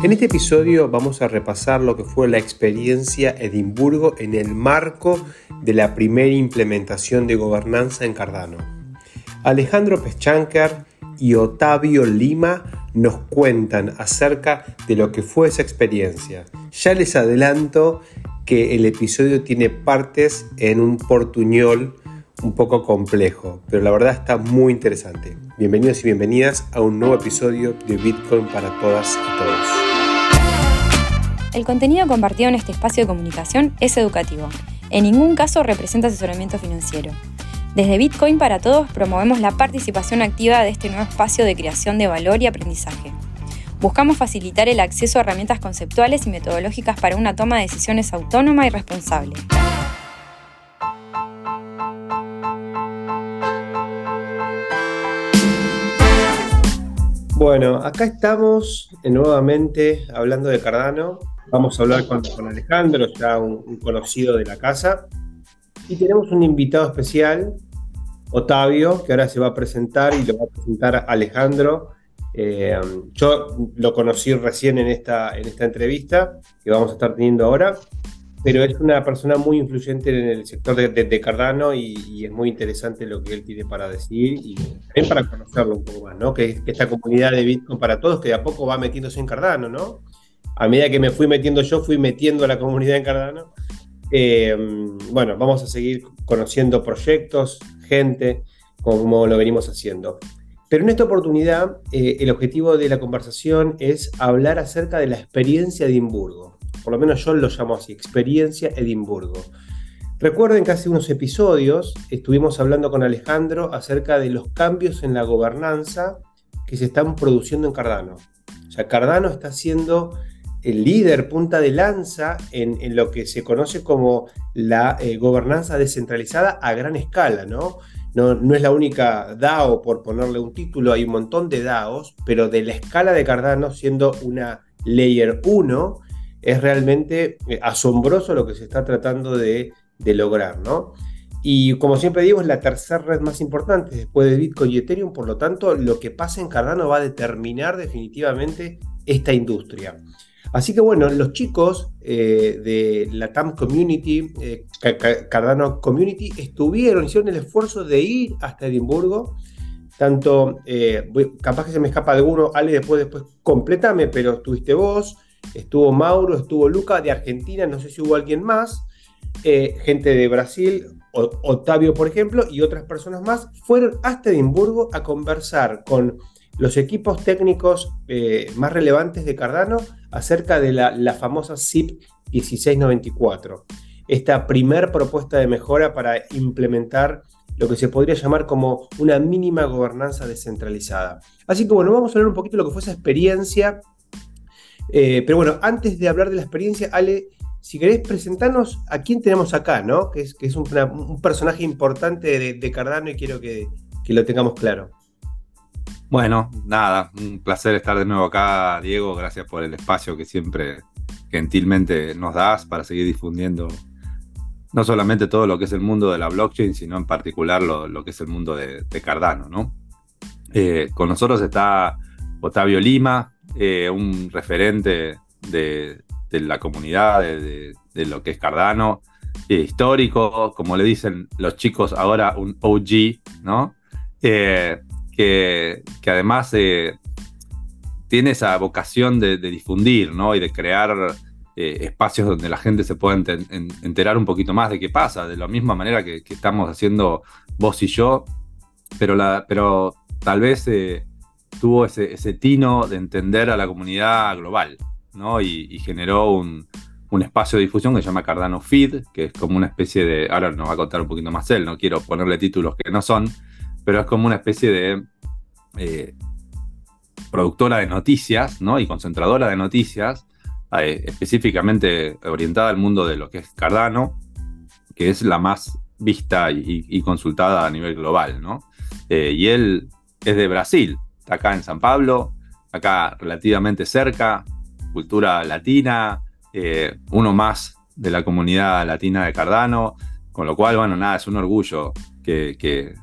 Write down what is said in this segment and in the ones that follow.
En este episodio vamos a repasar lo que fue la experiencia Edimburgo en el marco de la primera implementación de gobernanza en Cardano. Alejandro Peschanker y Otavio Lima nos cuentan acerca de lo que fue esa experiencia. Ya les adelanto que el episodio tiene partes en un portuñol un poco complejo, pero la verdad está muy interesante. Bienvenidos y bienvenidas a un nuevo episodio de Bitcoin para todas y todos. El contenido compartido en este espacio de comunicación es educativo. En ningún caso representa asesoramiento financiero. Desde Bitcoin para Todos promovemos la participación activa de este nuevo espacio de creación de valor y aprendizaje. Buscamos facilitar el acceso a herramientas conceptuales y metodológicas para una toma de decisiones autónoma y responsable. Bueno, acá estamos nuevamente hablando de Cardano. Vamos a hablar con, Alejandro, ya un, conocido de la casa. Y tenemos un invitado especial, Otavio, que ahora se va a presentar y lo va a presentar Alejandro. Eh, yo lo conocí recién en esta, en esta entrevista que vamos a estar teniendo ahora pero es una persona muy influyente en el sector de, Cardano y, es muy interesante lo que él tiene para decir y también para conocerlo un poco más, ¿no? Que, esta comunidad de Bitcoin para todos que de a poco va metiéndose en Cardano, ¿no? A medida que me fui metiendo yo, fui metiendo a la comunidad en Cardano. Eh, bueno, vamos a seguir conociendo proyectos, gente, como lo venimos haciendo. Pero en esta oportunidad, eh, el objetivo de la conversación es hablar acerca de la experiencia Edimburgo por lo menos yo lo llamo así, experiencia Edimburgo. Recuerden que hace unos episodios estuvimos hablando con Alejandro acerca de los cambios en la gobernanza que se están produciendo en Cardano. O sea, Cardano está siendo el líder, punta de lanza en, lo que se conoce como la eh, gobernanza descentralizada a gran escala, ¿no? ¿no? Es la única DAO, por ponerle un título, hay un montón de DAOs, pero de la escala de Cardano siendo una Layer 1, es realmente eh, asombroso lo que se está tratando de, lograr, ¿no? Y como siempre digo, es la tercera red más importante después de Bitcoin y Ethereum, por lo tanto, lo que pasa en Cardano va a determinar definitivamente esta industria. Así que bueno, los chicos eh, de la TAM Community, eh, Cardano Community, estuvieron, hicieron el esfuerzo de ir hasta Edimburgo. Tanto, capaz que se me escapa alguno, Ale, después, después completame, pero estuviste vos, estuvo Mauro, estuvo Luca de Argentina, no sé si hubo alguien más, eh, gente de Brasil, Otavio por ejemplo, y otras personas más, fueron hasta Edimburgo a conversar con los equipos técnicos eh, más relevantes de Cardano acerca de la, famosa SIP 1694, esta primer propuesta de mejora para implementar lo que se podría llamar como una mínima gobernanza descentralizada. Así que bueno, vamos a hablar un poquito de lo que fue esa experiencia eh, pero bueno, antes de hablar de la experiencia, Ale, si querés presentarnos a quién tenemos acá, ¿no? Que es, que es un, personaje importante de, Cardano y quiero que, lo tengamos claro. Bueno, nada, un placer estar de nuevo acá, Diego. Gracias por el espacio que siempre gentilmente nos das para seguir difundiendo no solamente todo lo que es el mundo de la blockchain, sino en particular lo, que es el mundo de, Cardano, ¿no? Eh, con nosotros está Otavio Lima, eh, un referente de, la comunidad, de, lo que es Cardano, eh, histórico, como le dicen los chicos ahora, un OG, ¿no? Que, además tiene esa vocación de, difundir, ¿no? Y de crear espacios donde la gente se pueda enterar un poquito más de qué pasa, de la misma manera que, estamos haciendo vos y yo, pero, tal vez tuvo ese, tino de entender a la comunidad global, ¿no? Y, generó un, espacio de difusión que se llama Cardano Feed, que es como una especie de, ahora nos va a contar un poquito más él, no quiero ponerle títulos que no son, pero es como una especie de eh, productora de noticias, ¿no? Y concentradora de noticias, eh, específicamente orientada al mundo de lo que es Cardano, que es la más vista y, consultada a nivel global, ¿no? Eh, y él es de Brasil, acá en San Pablo, acá relativamente cerca, cultura latina, uno más de la comunidad latina de Cardano, con lo cual, bueno, nada, es un orgullo que,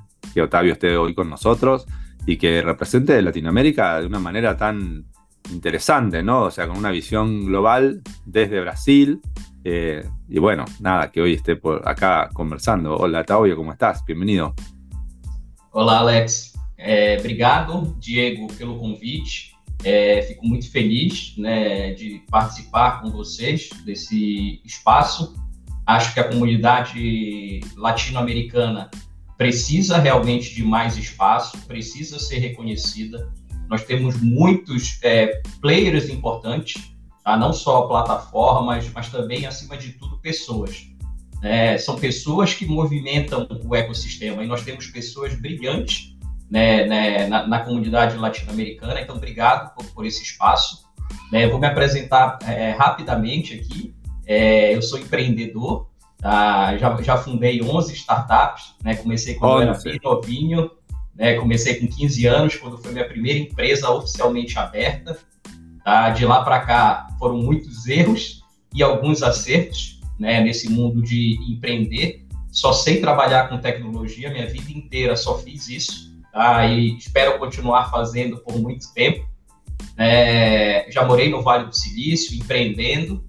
Otavio esté hoy con nosotros y que represente Latinoamérica de una manera tan interesante, ¿no? O sea, con una visión global desde Brasil. Eh, y bueno, nada, que hoy esté por acá conversando. Hola, Taubio, ¿cómo estás? Bienvenido. Olá, Alex. É, obrigado, Diego, pelo convite. É, fico muito feliz né, de participar com vocês desse espaço. Acho que a comunidade latino-americana precisa realmente de mais espaço, precisa ser reconhecida. Nós temos muitos é, players importantes, tá? não só plataformas, mas também, acima de tudo, pessoas. É, são pessoas que movimentam o ecossistema e nós temos pessoas brilhantes né, né, na, na, comunidade latino-americana. Então, obrigado por, por esse espaço. Né, vou me apresentar é, rapidamente aqui. É, eu sou empreendedor, tá? já, já fundei 11 startups, né, comecei quando Olha, era bem novinho, né, comecei com 15 anos, quando foi minha primeira empresa oficialmente aberta. Tá? De lá para cá foram muitos erros e alguns acertos né, nesse mundo de empreender. Só sei trabalhar com tecnologia, minha vida inteira só fiz isso, tá? E espero continuar fazendo por muito tempo. É, já morei no Vale do Silício, empreendendo.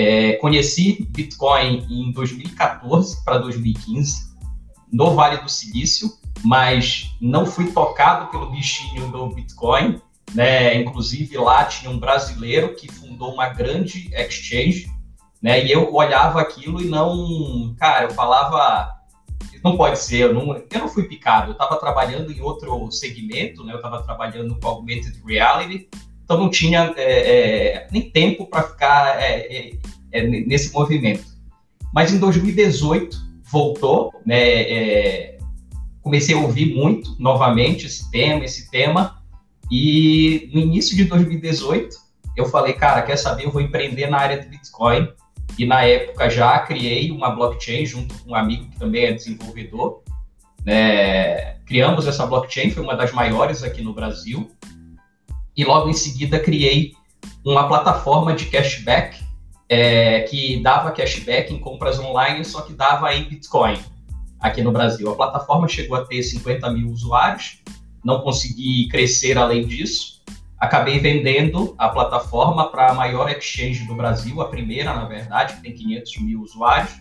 É, conheci Bitcoin em 2014 para 2015, no Vale do Silício, mas não fui tocado pelo bichinho do Bitcoin. Né? Inclusive, lá tinha um brasileiro que fundou uma grande exchange né? E eu olhava aquilo e não, cara, eu falava, não pode ser, eu não, eu não fui picado, eu estava trabalhando em outro segmento, né? Eu estava trabalhando com augmented reality, então não tinha é, é, nem tempo para ficar é, é, é, nesse movimento. Mas em 2018 voltou, né? É, comecei a ouvir muito novamente esse tema, esse tema, e no início de 2018 eu falei, cara, quer saber? Eu vou empreender na área de Bitcoin e na época já criei uma blockchain junto com um amigo que também é desenvolvedor. Né? Criamos essa blockchain, foi uma das maiores aqui no Brasil. E logo em seguida criei uma plataforma de cashback é, que dava cashback em compras online, só que dava em Bitcoin aqui no Brasil. A plataforma chegou a ter 50 mil usuários, não consegui crescer além disso acabei vendendo a plataforma para a maior exchange do Brasil, a primeira, na verdade, que tem 500 mil usuários.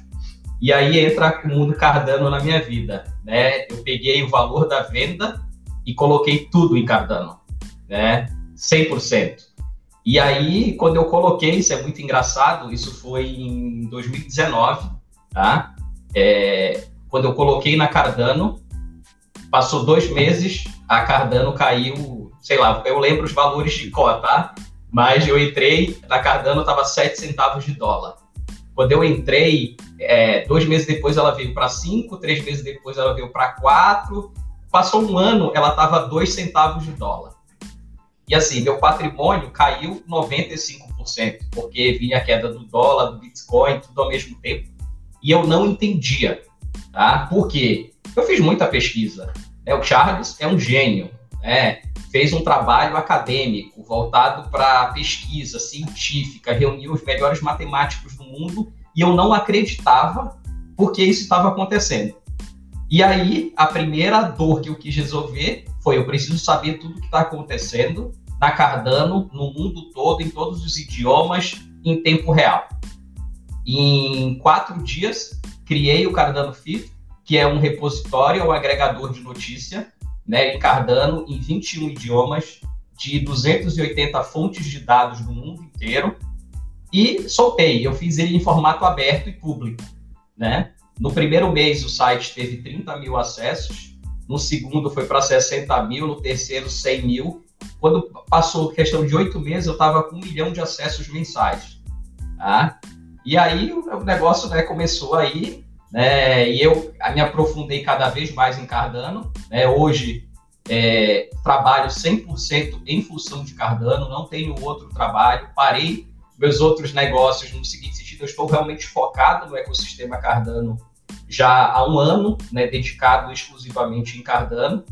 E aí entra o mundo Cardano na minha vida, né? Eu peguei o valor da venda e coloquei tudo em Cardano, né? 100%. E aí, quando eu coloquei, isso é muito engraçado, isso foi em 2019, tá? É, quando eu coloquei na Cardano, passou dois meses, a Cardano caiu sei lá, eu lembro os valores de cota, tá? Mas eu entrei, na Cardano estava 7 centavos de dólar. Quando eu entrei, é, dois meses depois ela veio para 5, três meses depois ela veio para 4. Passou um ano, ela estava 2 centavos de dólar. E assim, meu patrimônio caiu 95%, porque vinha a queda do dólar, do Bitcoin, tudo ao mesmo tempo. E eu não entendia, tá? Por quê? Eu fiz muita pesquisa. Né? O Charles é um gênio, né? fez um trabalho acadêmico voltado para pesquisa científica, reuniu os melhores matemáticos do mundo e eu não acreditava porque isso estava acontecendo. E aí, a primeira dor que eu quis resolver foi: eu preciso saber tudo o que está acontecendo na Cardano, no mundo todo, em todos os idiomas, em tempo real. Em quatro dias, criei o Cardano Fit, que é um repositório, um agregador de notícia né, em Cardano em 21 idiomas, de 280 fontes de dados do mundo inteiro, e soltei. Eu fiz ele em formato aberto e público. Né? No primeiro mês, o site teve 30 mil acessos, no segundo foi para 60 mil, no terceiro, 100 mil. Quando passou questão de oito meses, eu estava com um milhão de acessos mensais. Tá? E aí o negócio né, começou aí né? E eu me aprofundei cada vez mais em Cardano. Né? Hoje é, trabalho 100% em função de Cardano, não tenho outro trabalho, parei meus outros negócios no seguinte sentido, eu estou realmente focado no ecossistema Cardano já há um ano, né, dedicado exclusivamente em Cardano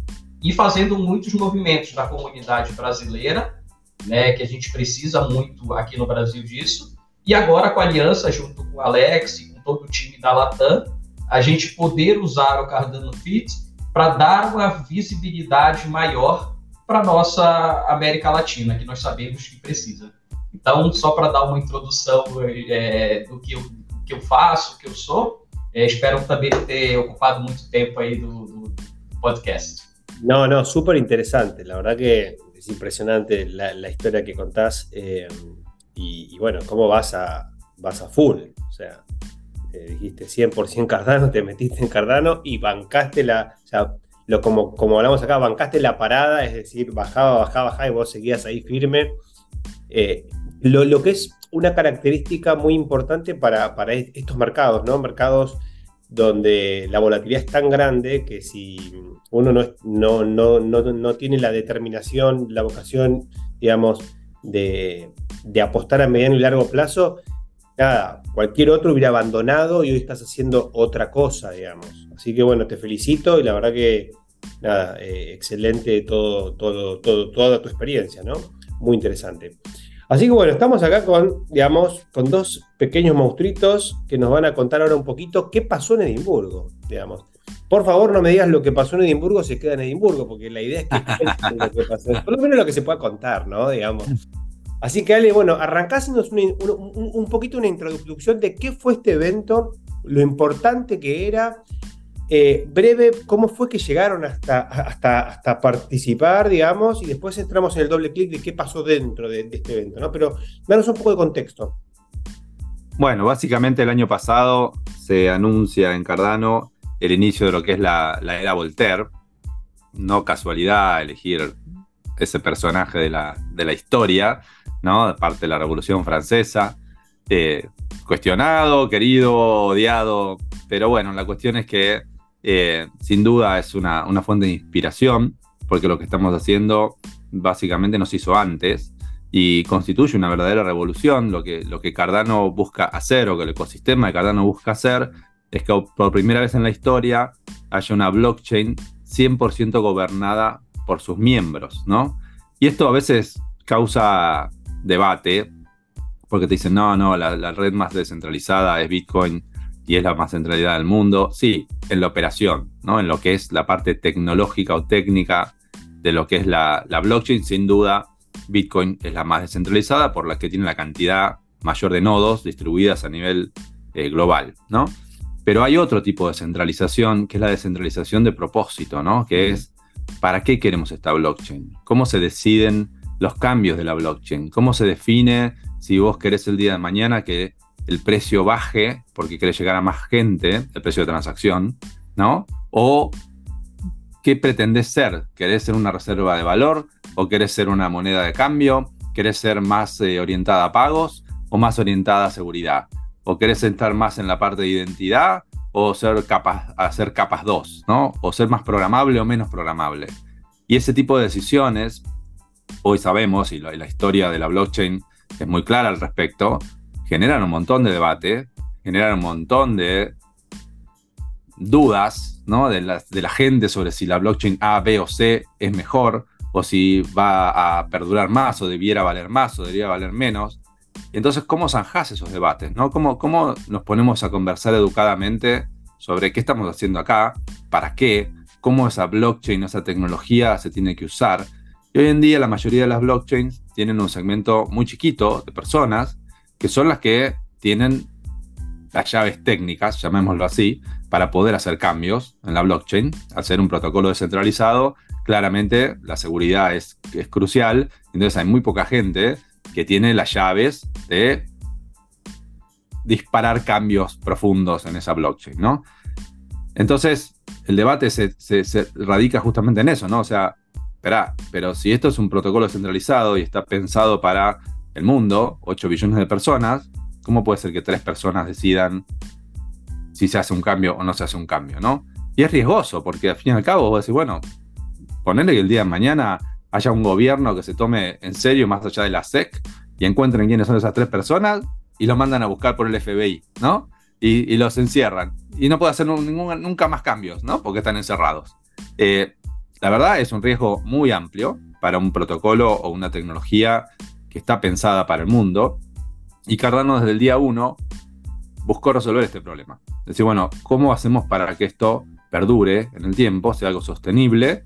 e fazendo muitos movimentos na comunidade brasileira, né, que a gente precisa muito aqui no Brasil disso, e agora com a aliança junto com o Alex e todo o time da Latam, a gente poder usar o Cardano Fit para dar uma visibilidade maior para nossa América Latina, que nós sabemos que precisa. Então, só para dar uma introdução é, do, que eu, que eu faço, o que eu sou, é, espero também ter ocupado muito tempo aí do, do podcast. No, no, súper interesante. La verdad que es impresionante la, la historia que contás. Eh, y, bueno, cómo vas a, vas a full. O sea, eh, dijiste 100% Cardano, te metiste en Cardano y bancaste la. O sea, lo, como, como hablamos acá, bancaste la parada, es decir, bajaba, bajaba, bajaba y vos seguías ahí firme. Eh, lo, lo, que es una característica muy importante para, para estos mercados, ¿no? Mercados donde la volatilidad es tan grande que si uno no, no, no, no tiene la determinación, la vocación, digamos, de, de, apostar a mediano y largo plazo, nada, cualquier otro hubiera abandonado y hoy estás haciendo otra cosa, digamos. Así que bueno, te felicito y la verdad que, nada, eh, excelente todo, todo, todo, toda tu experiencia, ¿no? Muy interesante. Así que bueno, estamos acá con, digamos, con dos pequeños monstruitos que nos van a contar ahora un poquito qué pasó en Edimburgo, digamos. Por favor, no me digas lo que pasó en Edimburgo se queda en Edimburgo, porque la idea es que lo que pasó, por lo menos lo que se pueda contar, ¿no? Digamos. Así que Ale, bueno, arrancásemos un, un, poquito una introducción de qué fue este evento, lo importante que era, eh, breve, cómo fue que llegaron hasta, hasta, hasta participar, digamos, y después entramos en el doble clic de qué pasó dentro de, este evento, ¿no? Pero danos un poco de contexto. Bueno, básicamente el año pasado se anuncia en Cardano el inicio de lo que es la, la era Voltaire. No casualidad elegir ese personaje de la, de la historia, ¿no? De parte de la Revolución Francesa. Eh, cuestionado, querido, odiado, pero bueno, la cuestión es que eh, sin duda es una, una, fuente de inspiración, porque lo que estamos haciendo básicamente nos hizo antes y constituye una verdadera revolución. Lo que, lo que Cardano busca hacer o que el ecosistema de Cardano busca hacer es que por primera vez en la historia haya una blockchain 100% gobernada por sus miembros, ¿no? Y esto a veces causa debate, porque te dicen, no, no, la, la red más descentralizada es Bitcoin y es la más centralidad del mundo. Sí, en la operación, ¿no? En lo que es la parte tecnológica o técnica de lo que es la, la blockchain, sin duda, Bitcoin es la más descentralizada por la que tiene la cantidad mayor de nodos distribuidas a nivel eh, global, ¿no? Pero hay otro tipo de centralización, que es la descentralización de propósito, ¿no? Que es, ¿para qué queremos esta blockchain? ¿Cómo se deciden los cambios de la blockchain? ¿Cómo se define si vos querés el día de mañana que el precio baje porque quiere llegar a más gente, el precio de transacción, ¿no? O qué pretendés ser, ¿querés ser una reserva de valor o querés ser una moneda de cambio? ¿Querés ser más eh, orientada a pagos o más orientada a seguridad? ¿O querés estar más en la parte de identidad o ser hacer capas 2, ¿no? O ser más programable o menos programable. Y ese tipo de decisiones, hoy sabemos, y la historia de la blockchain es muy clara al respecto, generan un montón de debate, generan un montón de dudas ¿no? de, la, gente sobre si la blockchain A, B o C es mejor, o si va a perdurar más, o debiera valer más, o debería valer menos. Entonces, ¿cómo zanjas esos debates? ¿no? ¿Cómo, ¿Cómo nos ponemos a conversar educadamente sobre qué estamos haciendo acá, para qué, cómo esa blockchain, esa tecnología se tiene que usar? Y hoy en día la mayoría de las blockchains tienen un segmento muy chiquito de personas que son las que tienen las llaves técnicas, llamémoslo así, para poder hacer cambios en la blockchain. Al ser un protocolo descentralizado, claramente la seguridad es, es crucial, entonces hay muy poca gente que tiene las llaves de disparar cambios profundos en esa blockchain, ¿no? Entonces, el debate se, se, radica justamente en eso, ¿no? O sea, espera, pero si esto es un protocolo descentralizado y está pensado para el mundo, 8 billones de personas, ¿cómo puede ser que tres personas decidan si se hace un cambio o no se hace un cambio, ¿no? Y es riesgoso, porque al fin y al cabo vos decís, bueno, ponerle que el día de mañana haya un gobierno que se tome en serio más allá de la SEC y encuentren quiénes son esas tres personas y los mandan a buscar por el FBI, ¿no? Y, los encierran. Y no puede hacer nunca más cambios, ¿no? Porque están encerrados. Eh, la verdad es un riesgo muy amplio para un protocolo o una tecnología está pensada para el mundo. Y Cardano desde el día 1 buscó resolver este problema. Es decir, bueno, ¿cómo hacemos para que esto perdure en el tiempo, sea algo sostenible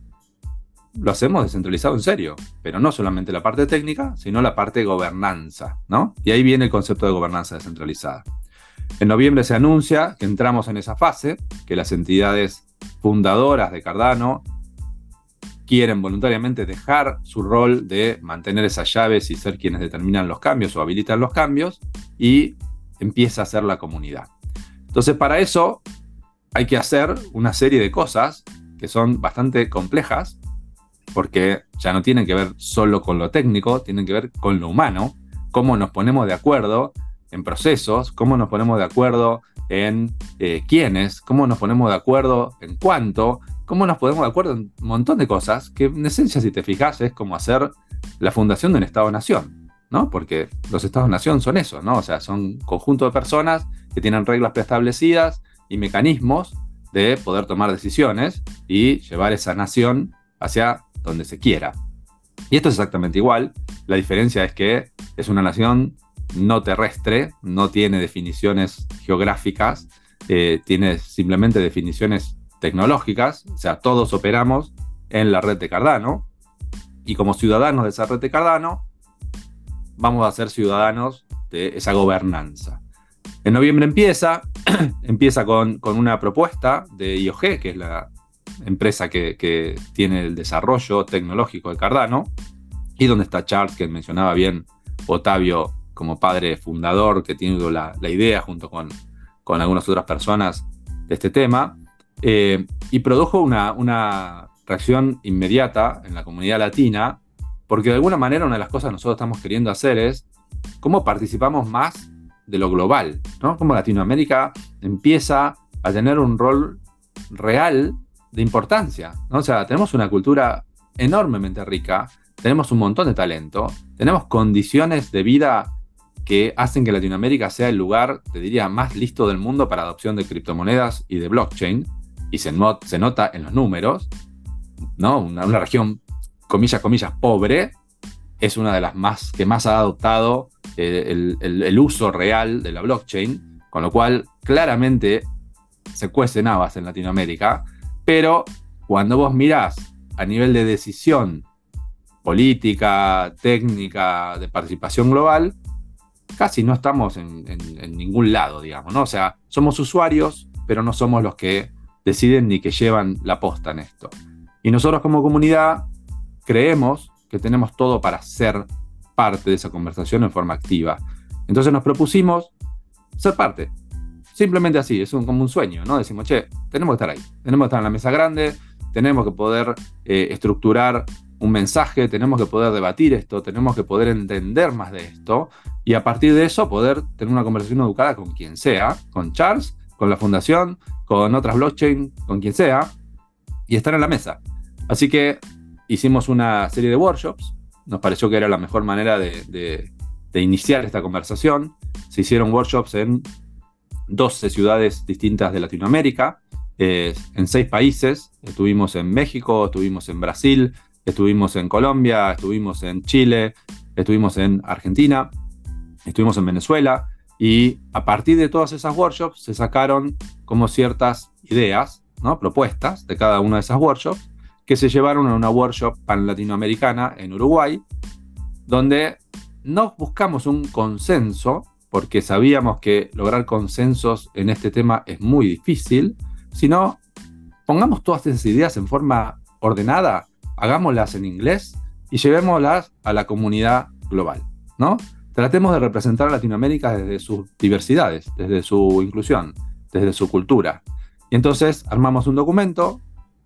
lo hacemos descentralizado en serio, pero no solamente la parte técnica, sino la parte gobernanza, ¿no? Y ahí viene el concepto de gobernanza descentralizada. En noviembre se anuncia que entramos en esa fase, que las entidades fundadoras de Cardano quieren voluntariamente dejar su rol de mantener esas llaves y ser quienes determinan los cambios o habilitan los cambios y empieza a ser la comunidad. Entonces para eso hay que hacer una serie de cosas que son bastante complejas porque ya no tienen que ver solo con lo técnico, tienen que ver con lo humano, cómo nos ponemos de acuerdo en procesos, cómo nos ponemos de acuerdo en eh, quiénes, cómo nos ponemos de acuerdo en cuánto, cómo nos ponemos de acuerdo en un montón de cosas que en esencia, si te fijas, es como hacer la fundación de un Estado-Nación, ¿no? Porque los Estados-Nación son eso, ¿no? O sea, son conjunto de personas que tienen reglas preestablecidas y mecanismos de poder tomar decisiones y llevar esa nación hacia donde se quiera. Y esto es exactamente igual. La diferencia es que es una nación no terrestre, no tiene definiciones geográficas, eh, tiene simplemente definiciones tecnológicas, o sea, todos operamos en la red de Cardano y como ciudadanos de esa red de Cardano vamos a ser ciudadanos de esa gobernanza. En noviembre empieza, empieza con, una propuesta de IOG, que es la empresa que, que, tiene el desarrollo tecnológico de Cardano, y donde está Charles, que mencionaba bien Otavio como padre fundador, que tiene la, la idea junto con, con algunas otras personas de este tema. Eh, y produjo una, reacción inmediata en la comunidad latina, porque de alguna manera una de las cosas que nosotros estamos queriendo hacer es cómo participamos más de lo global, ¿no? Cómo Latinoamérica empieza a tener un rol real de importancia, ¿no? O sea, tenemos una cultura enormemente rica, tenemos un montón de talento, tenemos condiciones de vida que hacen que Latinoamérica sea el lugar, te diría, más listo del mundo para adopción de criptomonedas y de blockchain y se, nota en los números, ¿no? Una, región, comillas, comillas, pobre, es una de las más que más ha adoptado eh, el, uso real de la blockchain, con lo cual claramente se cuecen habas en Latinoamérica, pero cuando vos mirás a nivel de decisión política, técnica, de participación global, casi no estamos en, en, ningún lado, digamos, ¿no? O sea, somos usuarios, pero no somos los que deciden ni que llevan la posta en esto. Y nosotros como comunidad creemos que tenemos todo para ser parte de esa conversación en forma activa. Entonces nos propusimos ser parte. Simplemente así, es un, como un sueño, ¿no? Decimos, che, tenemos que estar ahí, tenemos que estar en la mesa grande, tenemos que poder eh, estructurar un mensaje, tenemos que poder debatir esto, tenemos que poder entender más de esto y a partir de eso poder tener una conversación educada con quien sea, con Charles, con la fundación, con otras blockchain, con quien sea, y estar en la mesa. Así que hicimos una serie de workshops, nos pareció que era la mejor manera de, iniciar esta conversación. Se hicieron workshops en 12 ciudades distintas de Latinoamérica, eh, en seis países. Estuvimos en México, estuvimos en Brasil, estuvimos en Colombia, estuvimos en Chile, estuvimos en Argentina, estuvimos en Venezuela. Y a partir de todas esas workshops se sacaron como ciertas ideas, ¿no? propuestas de cada una de esas workshops, que se llevaron a una workshop pan-latinoamericana en Uruguay, donde no buscamos un consenso, porque sabíamos que lograr consensos en este tema es muy difícil, sino pongamos todas esas ideas en forma ordenada, hagámoslas en inglés y llevémoslas a la comunidad global, ¿no? Tratemos de representar a Latinoamérica desde sus diversidades, desde su inclusión, desde su cultura. Y entonces armamos un documento,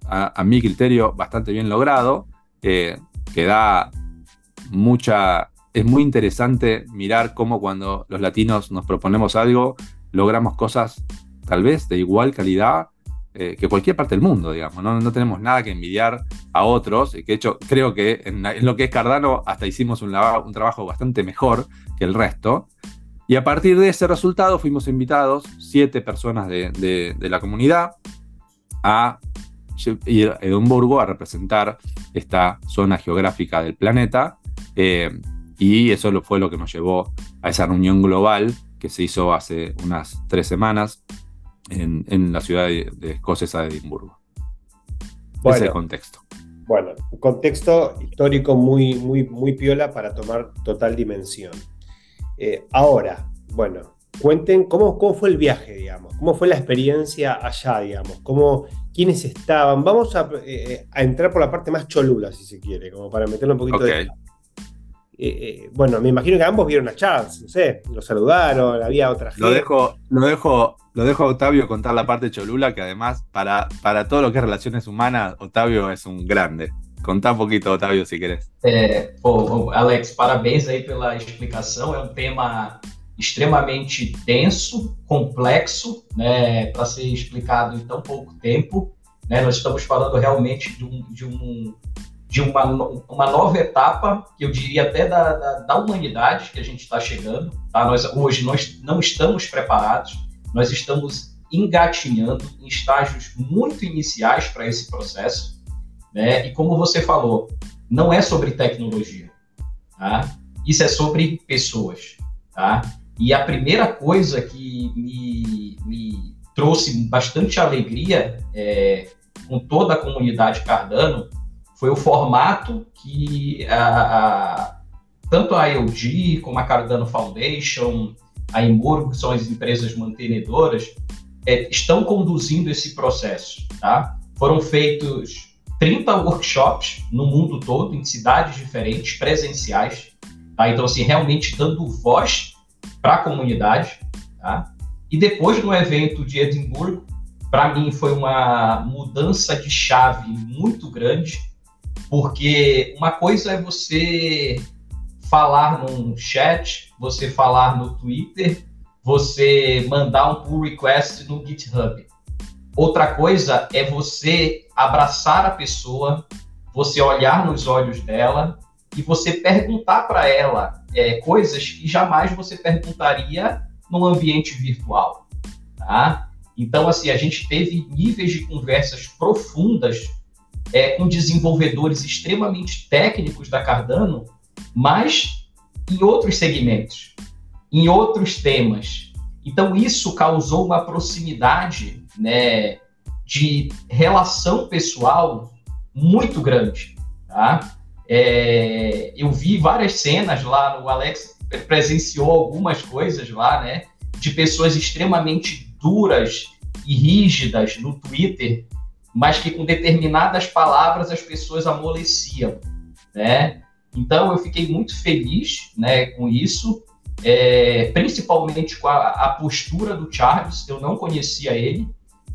a, mi criterio bastante bien logrado, que da mucha... Es muy interesante mirar cómo cuando los latinos nos proponemos algo, logramos cosas tal vez de igual calidad eh, que cualquier parte del mundo, digamos. ¿no? tenemos nada que envidiar a otros, que de hecho creo que en, lo que es Cardano hasta hicimos un, un, trabajo bastante mejor que el resto. Y a partir de ese resultado fuimos invitados, siete personas de, la comunidad, a ir a Edimburgo a representar esta zona geográfica del planeta. Eh, y eso fue lo que nos llevó a esa reunión global que se hizo hace unas tres semanas en, la ciudad de, escocesa de Edimburgo. Ese es el contexto. Bueno, un contexto histórico muy, muy, muy piola para tomar total dimensión. Eh, ahora, bueno, cuenten cómo, cómo fue el viaje, digamos, cómo fue la experiencia allá, digamos, cómo, quiénes estaban. Vamos a, eh, entrar por la parte más cholula, si se quiere, como para meterle un poquito de... Eh, bueno, me imagino que ambos vieron a Charles, no sé, lo saludaron, había otra gente. Lo dejo, lo dejo, lo dejo a Octavio contar la parte cholula, que además, para, para todo lo que es relaciones humanas, Octavio es un grande. Contá um pouquinho, Otávio, se. É, pô, Alex, parabéns aí pela explicação. É um tema extremamente denso, complexo, né, para ser explicado em tão pouco tempo. Né? Nós estamos falando realmente de, um, de, um, de uma, uma nova etapa, que eu diria até da, da, da humanidade que a gente está chegando. Tá? Nós, hoje nós não estamos preparados, nós estamos engatinhando em estágios muito iniciais para esse processo. Né? E como você falou, não é sobre tecnologia, tá? Isso é sobre pessoas, tá? E a primeira coisa que me, me trouxe bastante alegria é, com toda a comunidade Cardano foi o formato que a, a, tanto a IOG como a Cardano Foundation, a Imurgo, que são as empresas mantenedoras, é, estão conduzindo esse processo. Tá? Foram feitos 30 workshops no mundo todo, em cidades diferentes, presenciais. Tá? Então, assim, realmente dando voz para a comunidade. Tá? E depois no evento de Edimburgo, para mim foi uma mudança de chave muito grande, porque uma coisa é você falar num chat, você falar no Twitter, você mandar um pull request no GitHub. Outra coisa é você abraçar a pessoa, você olhar nos olhos dela e você perguntar para ela é, coisas que jamais você perguntaria num ambiente virtual, tá? Então, assim, a gente teve níveis de conversas profundas é, com desenvolvedores extremamente técnicos da Cardano, mas em outros segmentos, em outros temas. Então, isso causou uma proximidade né, de relação pessoal muito grande, tá? É, eu vi várias cenas lá, o Alex presenciou algumas coisas lá, né, de pessoas extremamente duras e rígidas no Twitter, mas que com determinadas palavras as pessoas amoleciam, né? Então eu fiquei muito feliz, né, com isso, é, principalmente com a, a postura do Charles. Eu não conhecia ele,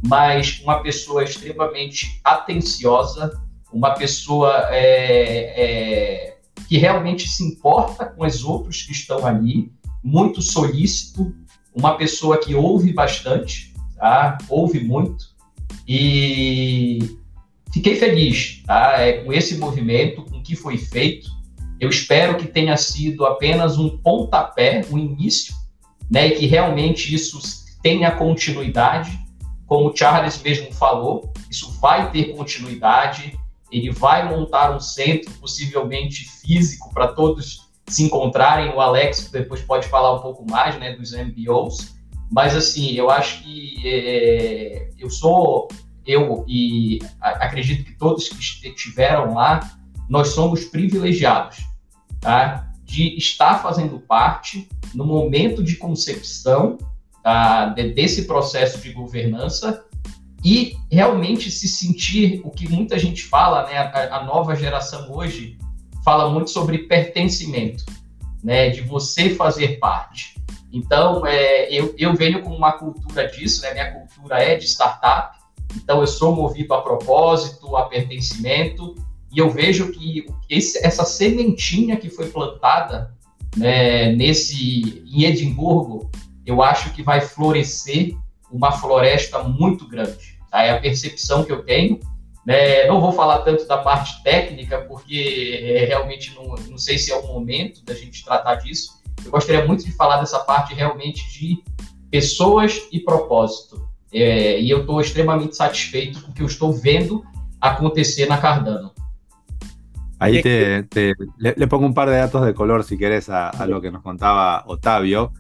mas uma pessoa extremamente atenciosa, uma pessoa é, é, que realmente se importa com os outros que estão ali, muito solícito, uma pessoa que ouve bastante, tá? ouve muito, e fiquei feliz tá? é, com esse movimento, com o que foi feito. Eu espero que tenha sido apenas um pontapé, um início, né, e que realmente isso tenha continuidade, como o Charles mesmo falou, isso vai ter continuidade, ele vai montar um centro, possivelmente físico, para todos se encontrarem. O Alex depois pode falar um pouco mais né, dos MBOs, mas assim, eu acho que é, eu sou, eu e acredito que todos que estiveram lá, nós somos privilegiados tá, de estar fazendo parte no momento de concepção da, desse processo de governança e realmente se sentir o que muita gente fala, né? A, a, nova geração hoje fala muito sobre pertencimento, né? De você fazer parte. Então, é, eu, eu venho com uma cultura disso, né? Minha cultura é de startup, então eu sou movido a propósito, a pertencimento, e eu vejo que esse, essa sementinha que foi plantada né, nesse em Edimburgo eu acho que vai florescer uma floresta muito grande. Tá? É a percepção que eu tenho. Né? Não vou falar tanto da parte técnica, porque é, realmente não, não sei se é o momento da gente tratar disso. Eu gostaria muito de falar dessa parte realmente de pessoas e propósito. É, e eu estou extremamente satisfeito com o que eu estou vendo acontecer na Cardano. Ahí te, te le, le, pongo un par de datos de color, si querés, a, a lo que nos contaba Otavio.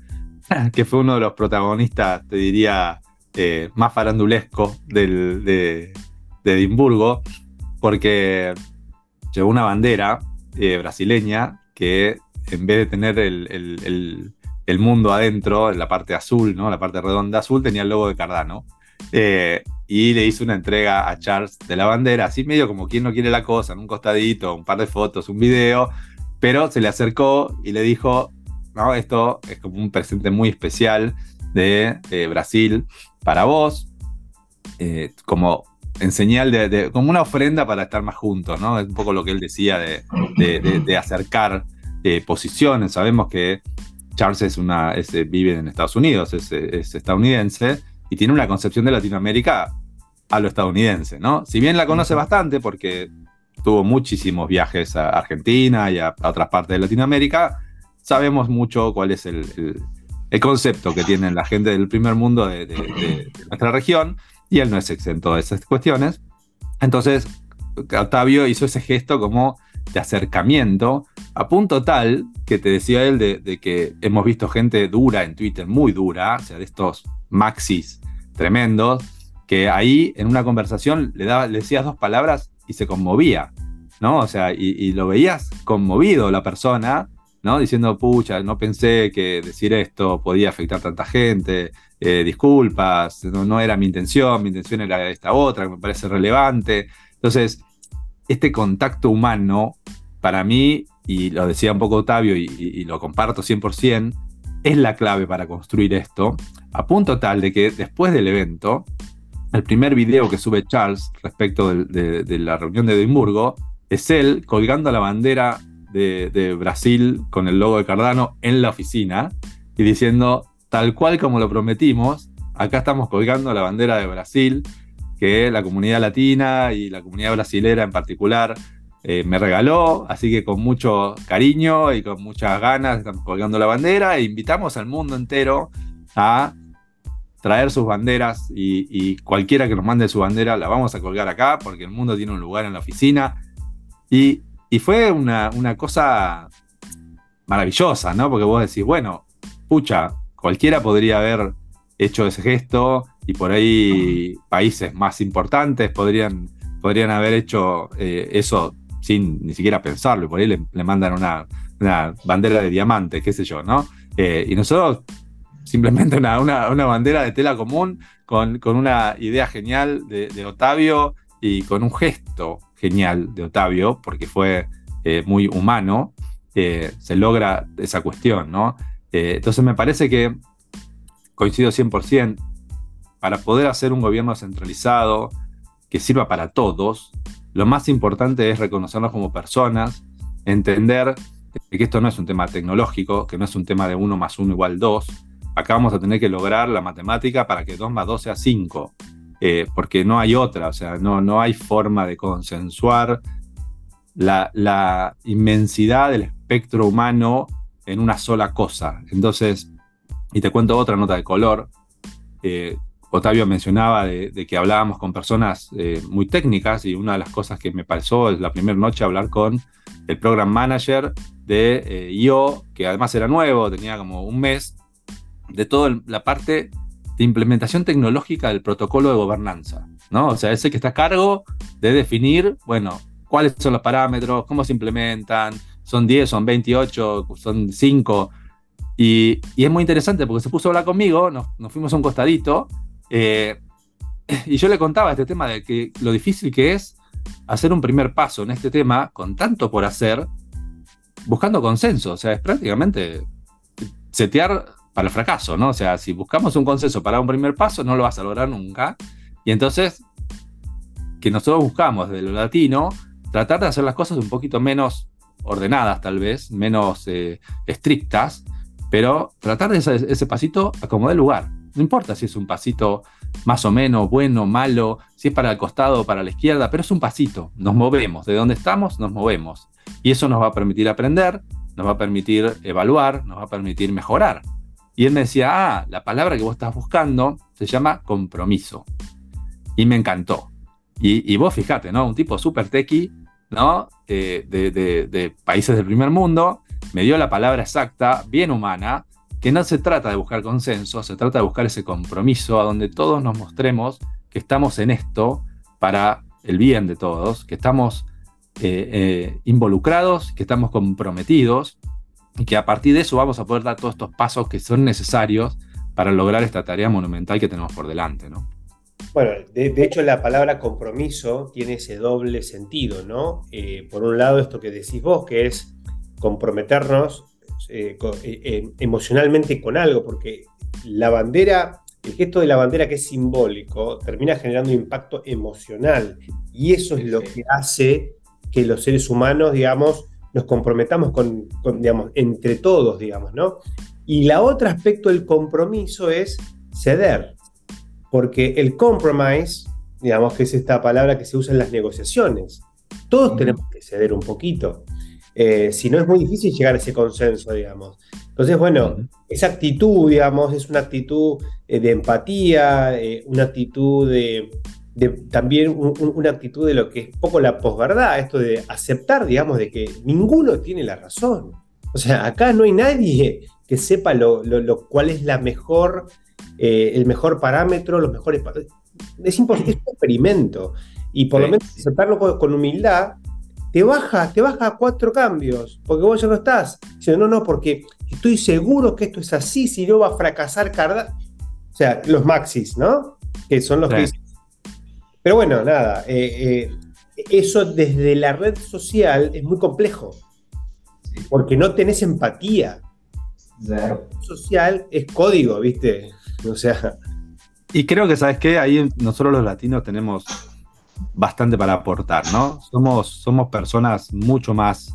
que fue uno de los protagonistas, te diría, eh, más farandulesco del, de, Edimburgo, porque llevó una bandera eh, brasileña que en vez de tener el, mundo adentro, en la parte azul, ¿no? la parte redonda azul, tenía el logo de Cardano. Eh, y le hizo una entrega a Charles de la bandera, así medio como quien no quiere la cosa, en un costadito, un par de fotos, un video, pero se le acercó y le dijo, no, esto es como un presente muy especial de Brasil para vos, eh, como en señal de, como una ofrenda para estar más juntos, ¿no? Es un poco lo que él decía de, acercar eh, posiciones. Sabemos que Charles es una, vive en Estados Unidos, es, estadounidense y tiene una concepción de Latinoamérica a lo estadounidense, ¿no? Si bien la conoce bastante porque tuvo muchísimos viajes a Argentina y a, otras partes de Latinoamérica, sabemos mucho cuál es el, concepto que tiene la gente del primer mundo de nuestra región y él no es exento de esas cuestiones. Entonces, Octavio hizo ese gesto como de acercamiento, a punto tal que te decía él de, que hemos visto gente dura en Twitter, muy dura, o sea, de estos maxis tremendos, que ahí en una conversación le, daba, le decías dos palabras y se conmovía, ¿no? O sea, y, lo veías conmovido la persona, ¿no? Diciendo, pucha, no pensé que decir esto podía afectar a tanta gente, eh, disculpas, no, era mi intención, mi intención era esta otra, que me parece relevante. Entonces, este contacto humano, para mí, y lo decía un poco Octavio y, lo comparto 100%, es la clave para construir esto, a punto tal de que después del evento, el primer video que sube Charles respecto de, la reunión de Edimburgo es él colgando la bandera de, de, Brasil con el logo de Cardano en la oficina y diciendo tal cual como lo prometimos, acá estamos colgando la bandera de Brasil, que la comunidad latina y la comunidad brasilera en particular eh, me regaló, así que con mucho cariño y con muchas ganas estamos colgando la bandera e invitamos al mundo entero a traer sus banderas y, cualquiera que nos mande su bandera la vamos a colgar acá porque el mundo tiene un lugar en la oficina. Y, fue una, una cosa maravillosa, ¿no? Porque vos decís, bueno, pucha, cualquiera podría haber hecho ese gesto y por ahí países más importantes podrían, podrían haber hecho eh, eso sin ni siquiera pensarlo y por ahí le, mandan una, bandera de diamante, qué sé yo, ¿no? Eh, y nosotros simplemente una, bandera de tela común con, con una idea genial de, de, Otavio y con un gesto genial de Otavio, porque fue eh, muy humano, se logra esa cuestión, ¿no? Entonces me parece que, coincido 100%, para poder hacer un gobierno centralizado que sirva para todos, lo más importante es reconocernos como personas, entender que esto no es un tema tecnológico, que no es un tema de 1 más 1 igual 2. Acá vamos a tener que lograr la matemática para que 2 más 2 sea 5, eh, porque no hay otra, o sea, no, no hay forma de consensuar la, la inmensidad del espectro humano en una sola cosa. Entonces, y te cuento otra nota de color. Eh, Otavio mencionaba de, que hablábamos con personas eh, muy técnicas y una de las cosas que me pasó es la primera noche hablar con el program manager de eh, que además era nuevo, tenía como un mes, de toda la parte de implementación tecnológica del protocolo de gobernanza, ¿no? O sea, ese que está a cargo de definir, bueno, cuáles son los parámetros, cómo se implementan, son 10, son 28, son 5. Y, es muy interesante porque se puso a hablar conmigo, nos, fuimos a un costadito, eh, y yo le contaba este tema de que lo difícil que es hacer un primer paso en este tema con tanto por hacer, buscando consenso. O sea, es prácticamente setear para el fracaso, ¿no? O sea, si buscamos un consenso para un primer paso, no lo vas a lograr nunca. Y entonces, que nosotros buscamos de lo latino, tratar de hacer las cosas un poquito menos ordenadas tal vez, menos eh, estrictas, pero tratar de ese, ese pasito acomodar el lugar. No importa si es un pasito más o menos bueno, malo, si es para el costado o para la izquierda, pero es un pasito. Nos movemos. De donde estamos, nos movemos. Y eso nos va a permitir aprender, nos va a permitir evaluar, nos va a permitir mejorar. Y él me decía, ah, la palabra que vos estás buscando se llama compromiso. Y me encantó. Y, y vos fíjate, ¿no? Un tipo súper tequi ¿no? Eh, de, países del primer mundo, me dio la palabra exacta, bien humana, que no se trata de buscar consenso, se trata de buscar ese compromiso a donde todos nos mostremos que estamos en esto para el bien de todos, que estamos eh, eh, involucrados, que estamos comprometidos y que a partir de eso vamos a poder dar todos estos pasos que son necesarios para lograr esta tarea monumental que tenemos por delante, ¿no? Bueno, de, hecho la palabra compromiso tiene ese doble sentido, ¿no? Eh, por un lado esto que decís vos, que es comprometernos emocionalmente con algo, porque la bandera el gesto de la bandera que es simbólico termina generando un impacto emocional y eso es lo que hace que los seres humanos, digamos, nos comprometamos con, digamos, entre todos, digamos, ¿no? Y la otro aspecto del compromiso es ceder, porque el compromise, digamos, que es esta palabra que se usa en las negociaciones, todos tenemos que ceder un poquito. Eh, si no es muy difícil llegar a ese consenso, digamos. Entonces, bueno, esa actitud, digamos, es una actitud eh, de empatía, eh, una actitud de, también una actitud de lo que es poco la posverdad, esto de aceptar, digamos, de que ninguno tiene la razón. O sea, acá no hay nadie que sepa lo, cuál es la mejor, eh, el mejor parámetro, los mejores... Es, imposible, es un experimento. Y por lo menos aceptarlo con humildad te baja, te baja cuatro cambios, porque vos ya no estás diciendo, no, no, porque estoy seguro que esto es así, si no va a fracasar Cardano. O sea, los maxis, ¿no? Que son los que... Pero bueno, nada, eh, eh, eso desde la red social es muy complejo, porque no tenés empatía. Cero. Social es código, ¿viste? O sea... Y creo que, ¿sabes qué? Ahí nosotros los latinos tenemos bastante para aportar, ¿no? Somos, somos personas mucho más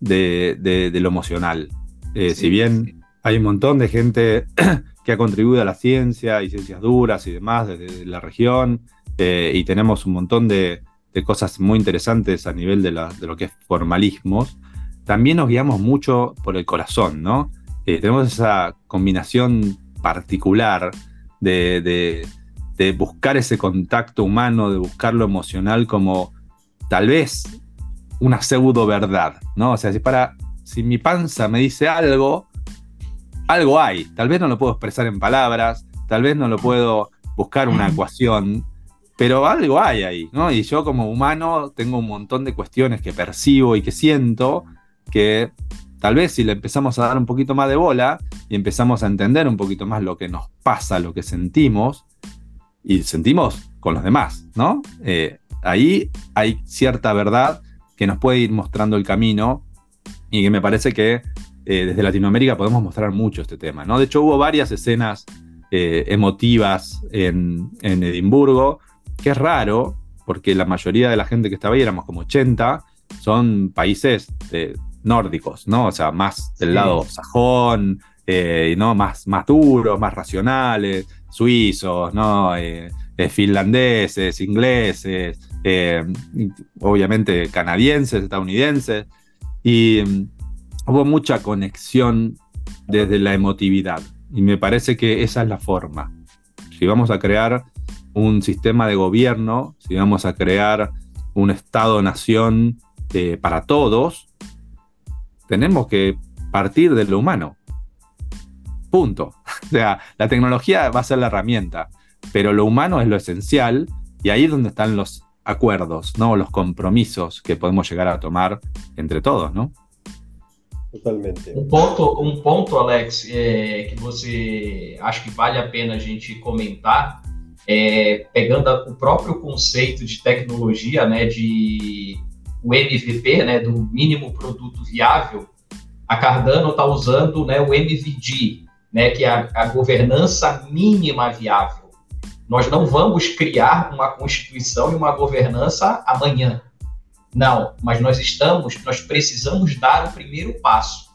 de, lo emocional. Eh, si bien hay un montón de gente que ha contribuido a la ciencia y ciencias duras y demás desde la región, eh, y tenemos un montón de, cosas muy interesantes a nivel de, lo que es formalismos, también nos guiamos mucho por el corazón, ¿no? Eh, tenemos esa combinación particular de de buscar ese contacto humano, de buscar lo emocional como tal vez una pseudo verdad, ¿no? O sea, si para si mi panza me dice algo, algo hay. Tal vez no lo puedo expresar en palabras, tal vez no lo puedo buscar una ecuación, pero algo hay ahí, ¿no? Y yo como humano tengo un montón de cuestiones que percibo y que siento que tal vez si le empezamos a dar un poquito más de bola y empezamos a entender un poquito más lo que nos pasa, lo que sentimos, y sentimos con los demás, ¿no? Eh, ahí hay cierta verdad que nos puede ir mostrando el camino y que me parece que eh, desde Latinoamérica podemos mostrar mucho este tema, ¿no? De hecho, hubo varias escenas eh, emotivas en, Edimburgo, que es raro, porque la mayoría de la gente que estaba ahí, éramos como 80, son países nórdicos, ¿no? O sea, más del lado sajón, ¿no? Más, más duros, más racionales suizos, ¿no? Eh, eh, finlandeses, ingleses, eh, obviamente canadienses, estadounidenses, y mm, hubo mucha conexión desde la emotividad, y me parece que esa es la forma. Si vamos a crear un sistema de gobierno, si vamos a crear un Estado-nación para todos, tenemos que partir de lo humano. Punto. O sea, la tecnología va a ser la herramienta, pero lo humano es lo esencial y ahí es donde están los acuerdos, ¿no? Los compromisos que podemos llegar a tomar entre todos, ¿no? Totalmente. Um ponto, um ponto Alex, é, que você acha que vale a pena a gente comentar, é, pegando o próprio conceito de tecnologia, né, de o MVP, né, do mínimo produto viável, a Cardano está usando né, o MVD, né, que é a, a governança mínima viável. Nós não vamos criar uma constituição e uma governança amanhã. Não, mas nós estamos, nós precisamos dar o primeiro passo,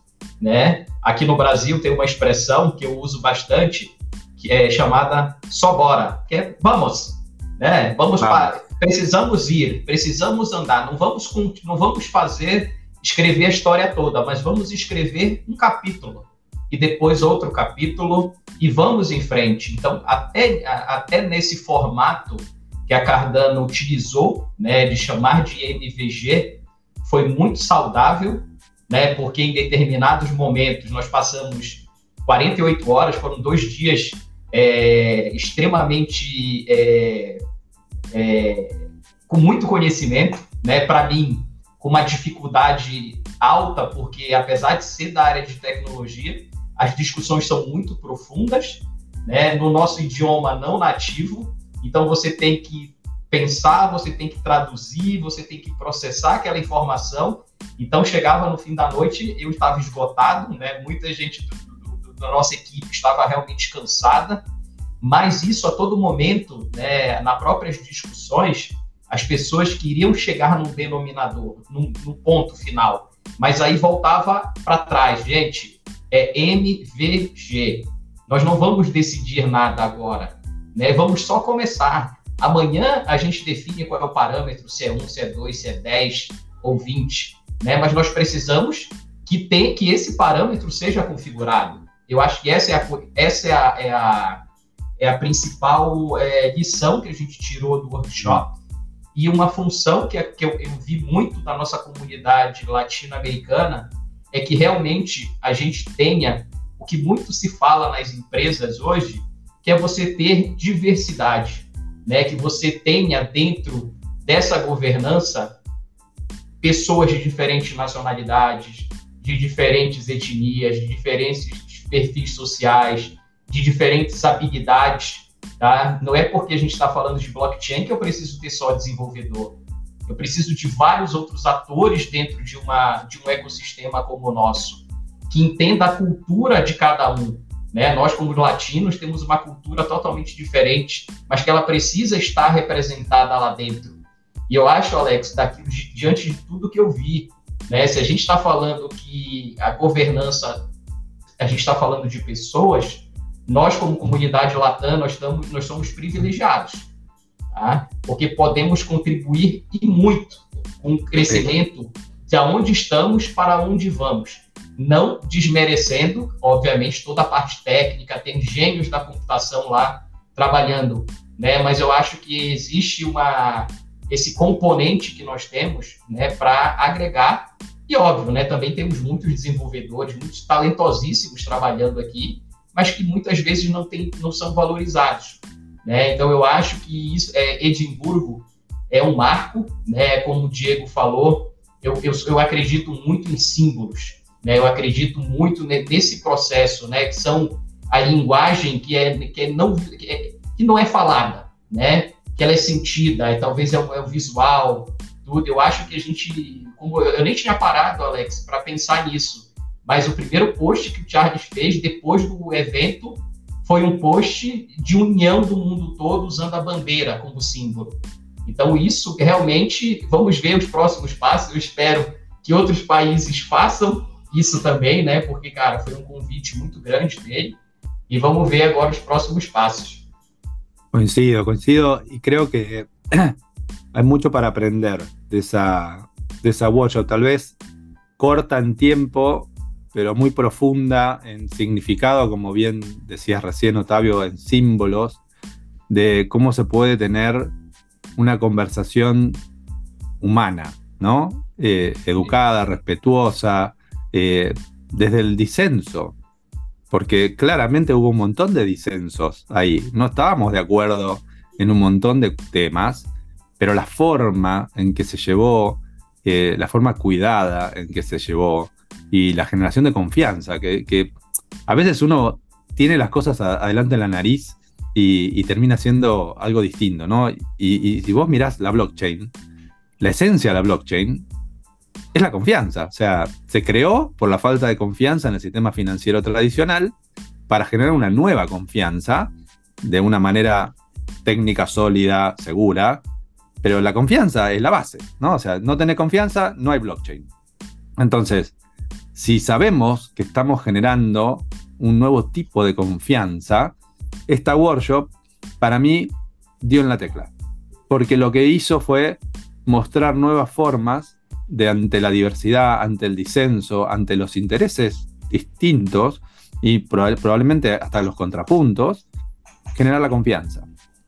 né? Aqui no Brasil tem uma expressão que eu uso bastante, que é chamada só bora, que é vamos, né? Vamos para, precisamos ir, precisamos andar, não vamos não vamos fazer escrever a história toda, mas vamos escrever um capítulo, e depois outro capítulo e vamos em frente. Então, até, até nesse formato que a Cardano utilizou, né, de chamar de MVG, foi muito saudável, né, porque em determinados momentos nós passamos 48 horas, foram dois dias é, extremamente é, é, com muito conhecimento, né, para mim com uma dificuldade alta, porque apesar de ser da área de tecnologia, as discussões são muito profundas, né, no nosso idioma não nativo, então você tem que pensar, você tem que traduzir, você tem que processar aquela informação. Então chegava no fim da noite, eu estava esgotado, né? Muita gente do, do, da nossa equipe estava realmente cansada, mas isso a todo momento, né, nas próprias discussões, as pessoas queriam chegar num denominador, num, num ponto final, mas aí voltava para trás, gente. É MVG. Nós não vamos decidir nada agora, né? Vamos só começar. Amanhã a gente define qual é o parâmetro, se é 1, se é 2, se é 10 ou 20, né? Mas nós precisamos que, ter, que esse parâmetro seja configurado. Eu acho que essa é a, essa é a, é a, é a principal é, lição que a gente tirou do workshop e uma função que, que eu, eu vi muito na nossa comunidade latino-americana é que realmente a gente tenha o que muito se fala nas empresas hoje, que é você ter diversidade, né? Que você tenha dentro dessa governança pessoas de diferentes nacionalidades, de diferentes etnias, de diferentes perfis sociais, de diferentes habilidades, tá? Não é porque a gente está falando de blockchain que eu preciso ter só desenvolvedor. Eu preciso de vários outros atores dentro de, uma, de um ecossistema como o nosso, que entenda a cultura de cada um. Né? Nós, como latinos, temos uma cultura totalmente diferente, mas que ela precisa estar representada lá dentro. E eu acho, Alex, daqui, diante de tudo que eu vi, né, se a gente está falando que a governança, a gente está falando de pessoas, nós, como comunidade latam, nós, estamos, nós somos privilegiados tá? porque podemos contribuir e muito com o crescimento de onde estamos para onde vamos. Não desmerecendo, obviamente, toda a parte técnica, tem gênios da computação lá trabalhando, né? mas eu acho que existe uma, esse componente que nós temos né, para agregar. E óbvio, né, também temos muitos desenvolvedores, muitos talentosíssimos trabalhando aqui, mas que muitas vezes não, tem, não são valorizados. Né? Então, eu acho que isso, é, Edimburgo é um marco, né? como o Diego falou, eu, eu, eu acredito muito em símbolos, né? eu acredito muito nesse processo, né? que são a linguagem que, é, que, é não, que, é, que não é falada, né? que ela é sentida, e talvez é o, é visual, tudo. Eu acho que a gente, como eu, eu nem tinha parado, Alex, para pensar nisso, mas o primeiro post que o Charles fez depois do evento foi um post de união do mundo todo usando a bandeira como símbolo. Então, isso realmente, vamos ver os próximos passos. Eu espero que outros países façam isso também, né? Porque, cara, foi um convite muito grande dele. E vamos ver agora os próximos passos. Coincido, coincido. E creio que há muito para aprender dessa, dessa workshop. Tal vez corta em tempo pero muy profunda en significado, como bien decías recién, Otavio, en símbolos, de cómo se puede tener una conversación humana, ¿no? Eh, educada, respetuosa, eh, desde el disenso, porque claramente hubo un montón de disensos ahí, no estábamos de acuerdo en un montón de temas, pero la forma en que se llevó, eh, la forma cuidada en que se llevó, y la generación de confianza, que, a veces uno tiene las cosas adelante en la nariz y, termina siendo algo distinto, ¿no? Y, si vos mirás la blockchain, la esencia de la blockchain es la confianza, o sea, se creó por la falta de confianza en el sistema financiero tradicional para generar una nueva confianza de una manera técnica sólida, segura, pero la confianza es la base, ¿no? O sea, no tener confianza, no hay blockchain. Entonces, si sabemos que estamos generando un nuevo tipo de confianza, esta workshop para mí dio en la tecla, porque lo que hizo fue mostrar nuevas formas de ante la diversidad, ante el disenso, ante los intereses distintos y probablemente hasta los contrapuntos, generar la confianza.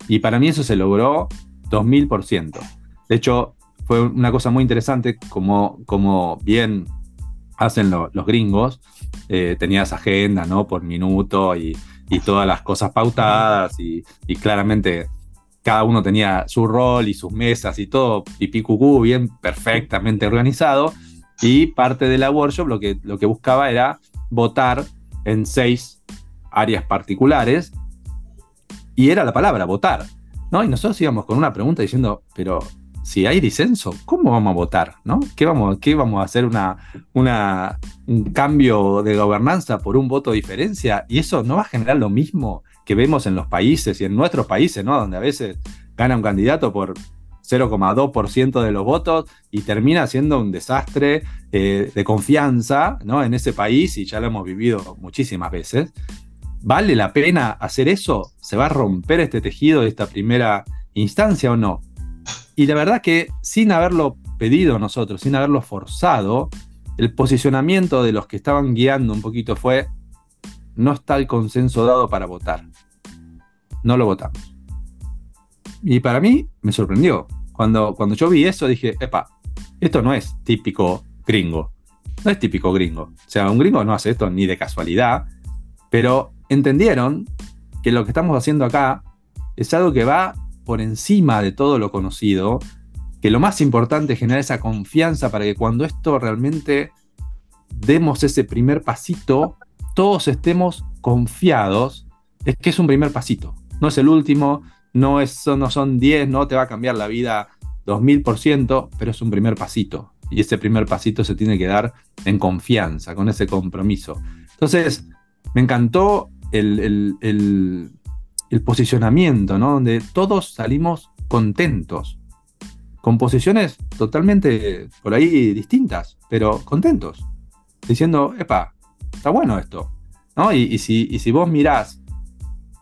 Y para mí eso se logró 2000%. De hecho, fue una cosa muy interesante como, como bien hacen los gringos, eh, tenías agenda, ¿no? Por minuto y, todas las cosas pautadas y, claramente cada uno tenía su rol y sus mesas y todo, pipí cucú, bien perfectamente organizado. Y parte de la workshop lo que, lo que buscaba era votar en seis áreas particulares. Y era la palabra, votar. ¿no? Y nosotros íbamos con una pregunta diciendo, pero si hay disenso, ¿cómo vamos a votar? ¿no? ¿Qué, vamos, qué vamos a hacer una, una, un cambio de gobernanza por un voto de diferencia? Y eso no va a generar lo mismo que vemos en los países y en nuestros países, ¿no? Donde a veces gana un candidato por 0,2% de los votos y termina siendo un desastre eh, de confianza ¿no? en ese país y ya lo hemos vivido muchísimas veces. ¿Vale la pena hacer eso? ¿Se va a romper este tejido de esta primera instancia o no? Y la verdad que sin haberlo pedido nosotros, sin haberlo forzado, el posicionamiento de los que estaban guiando un poquito fue, no está el consenso dado para votar. No lo votamos. Y para mí me sorprendió. Cuando, cuando yo vi eso dije, epa, esto no es típico gringo. No es típico gringo. O sea, un gringo no hace esto ni de casualidad, pero entendieron que lo que estamos haciendo acá es algo que va por encima de todo lo conocido, que lo más importante es generar esa confianza para que cuando esto realmente demos ese primer pasito, todos estemos confiados es que es un primer pasito. No es el último, no, es, no son 10, no te va a cambiar la vida 2000%, pero es un primer pasito. Y ese primer pasito se tiene que dar en confianza, con ese compromiso. Entonces, me encantó el, el posicionamiento, ¿no? Donde todos salimos contentos, con posiciones totalmente por ahí distintas, pero contentos, diciendo, epa, está bueno esto. ¿no? Y, si, si, vos mirás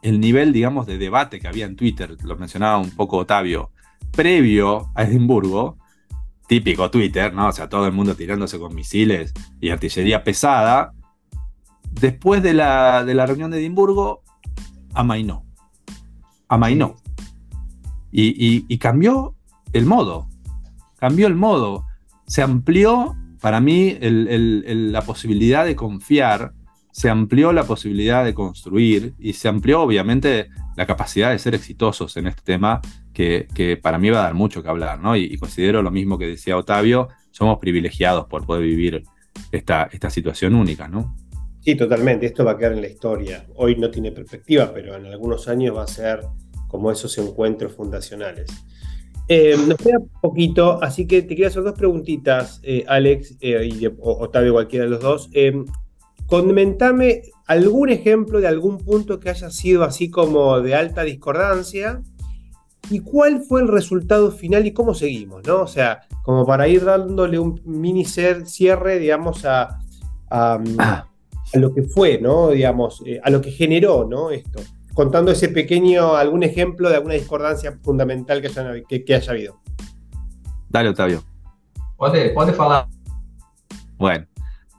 el nivel, digamos, de debate que había en Twitter, lo mencionaba un poco Otavio, previo a Edimburgo, típico Twitter, ¿no? O sea, todo el mundo tirándose con misiles y artillería pesada. Después de la, de la reunión de Edimburgo, amainó. Amainó. Y, y cambió el modo. Cambió el modo. Se amplió para mí la posibilidad de confiar, se amplió la posibilidad de construir y se amplió obviamente la capacidad de ser exitosos en este tema que, para mí va a dar mucho que hablar, ¿no? Y, considero lo mismo que decía Otavio, somos privilegiados por poder vivir esta, esta situación única, ¿no? Sí, totalmente, esto va a quedar en la historia. Hoy no tiene perspectiva, pero en algunos años va a ser como esos encuentros fundacionales. Eh, nos queda poquito, así que te quiero hacer dos preguntitas, eh, Alex eh, y Octavio, cualquiera de los dos. comentame algún ejemplo de algún punto que haya sido así como de alta discordancia y cuál fue el resultado final y cómo seguimos, ¿no? O sea, como para ir dándole un mini cierre, digamos, a, a, ah. A lo que fue, ¿no? Digamos, a lo que generó, ¿no? Esto contando ese pequeño, algún ejemplo de alguna discordancia fundamental que haya, que, haya habido. Dale, Octavio. Puede, puede hablar. Bueno,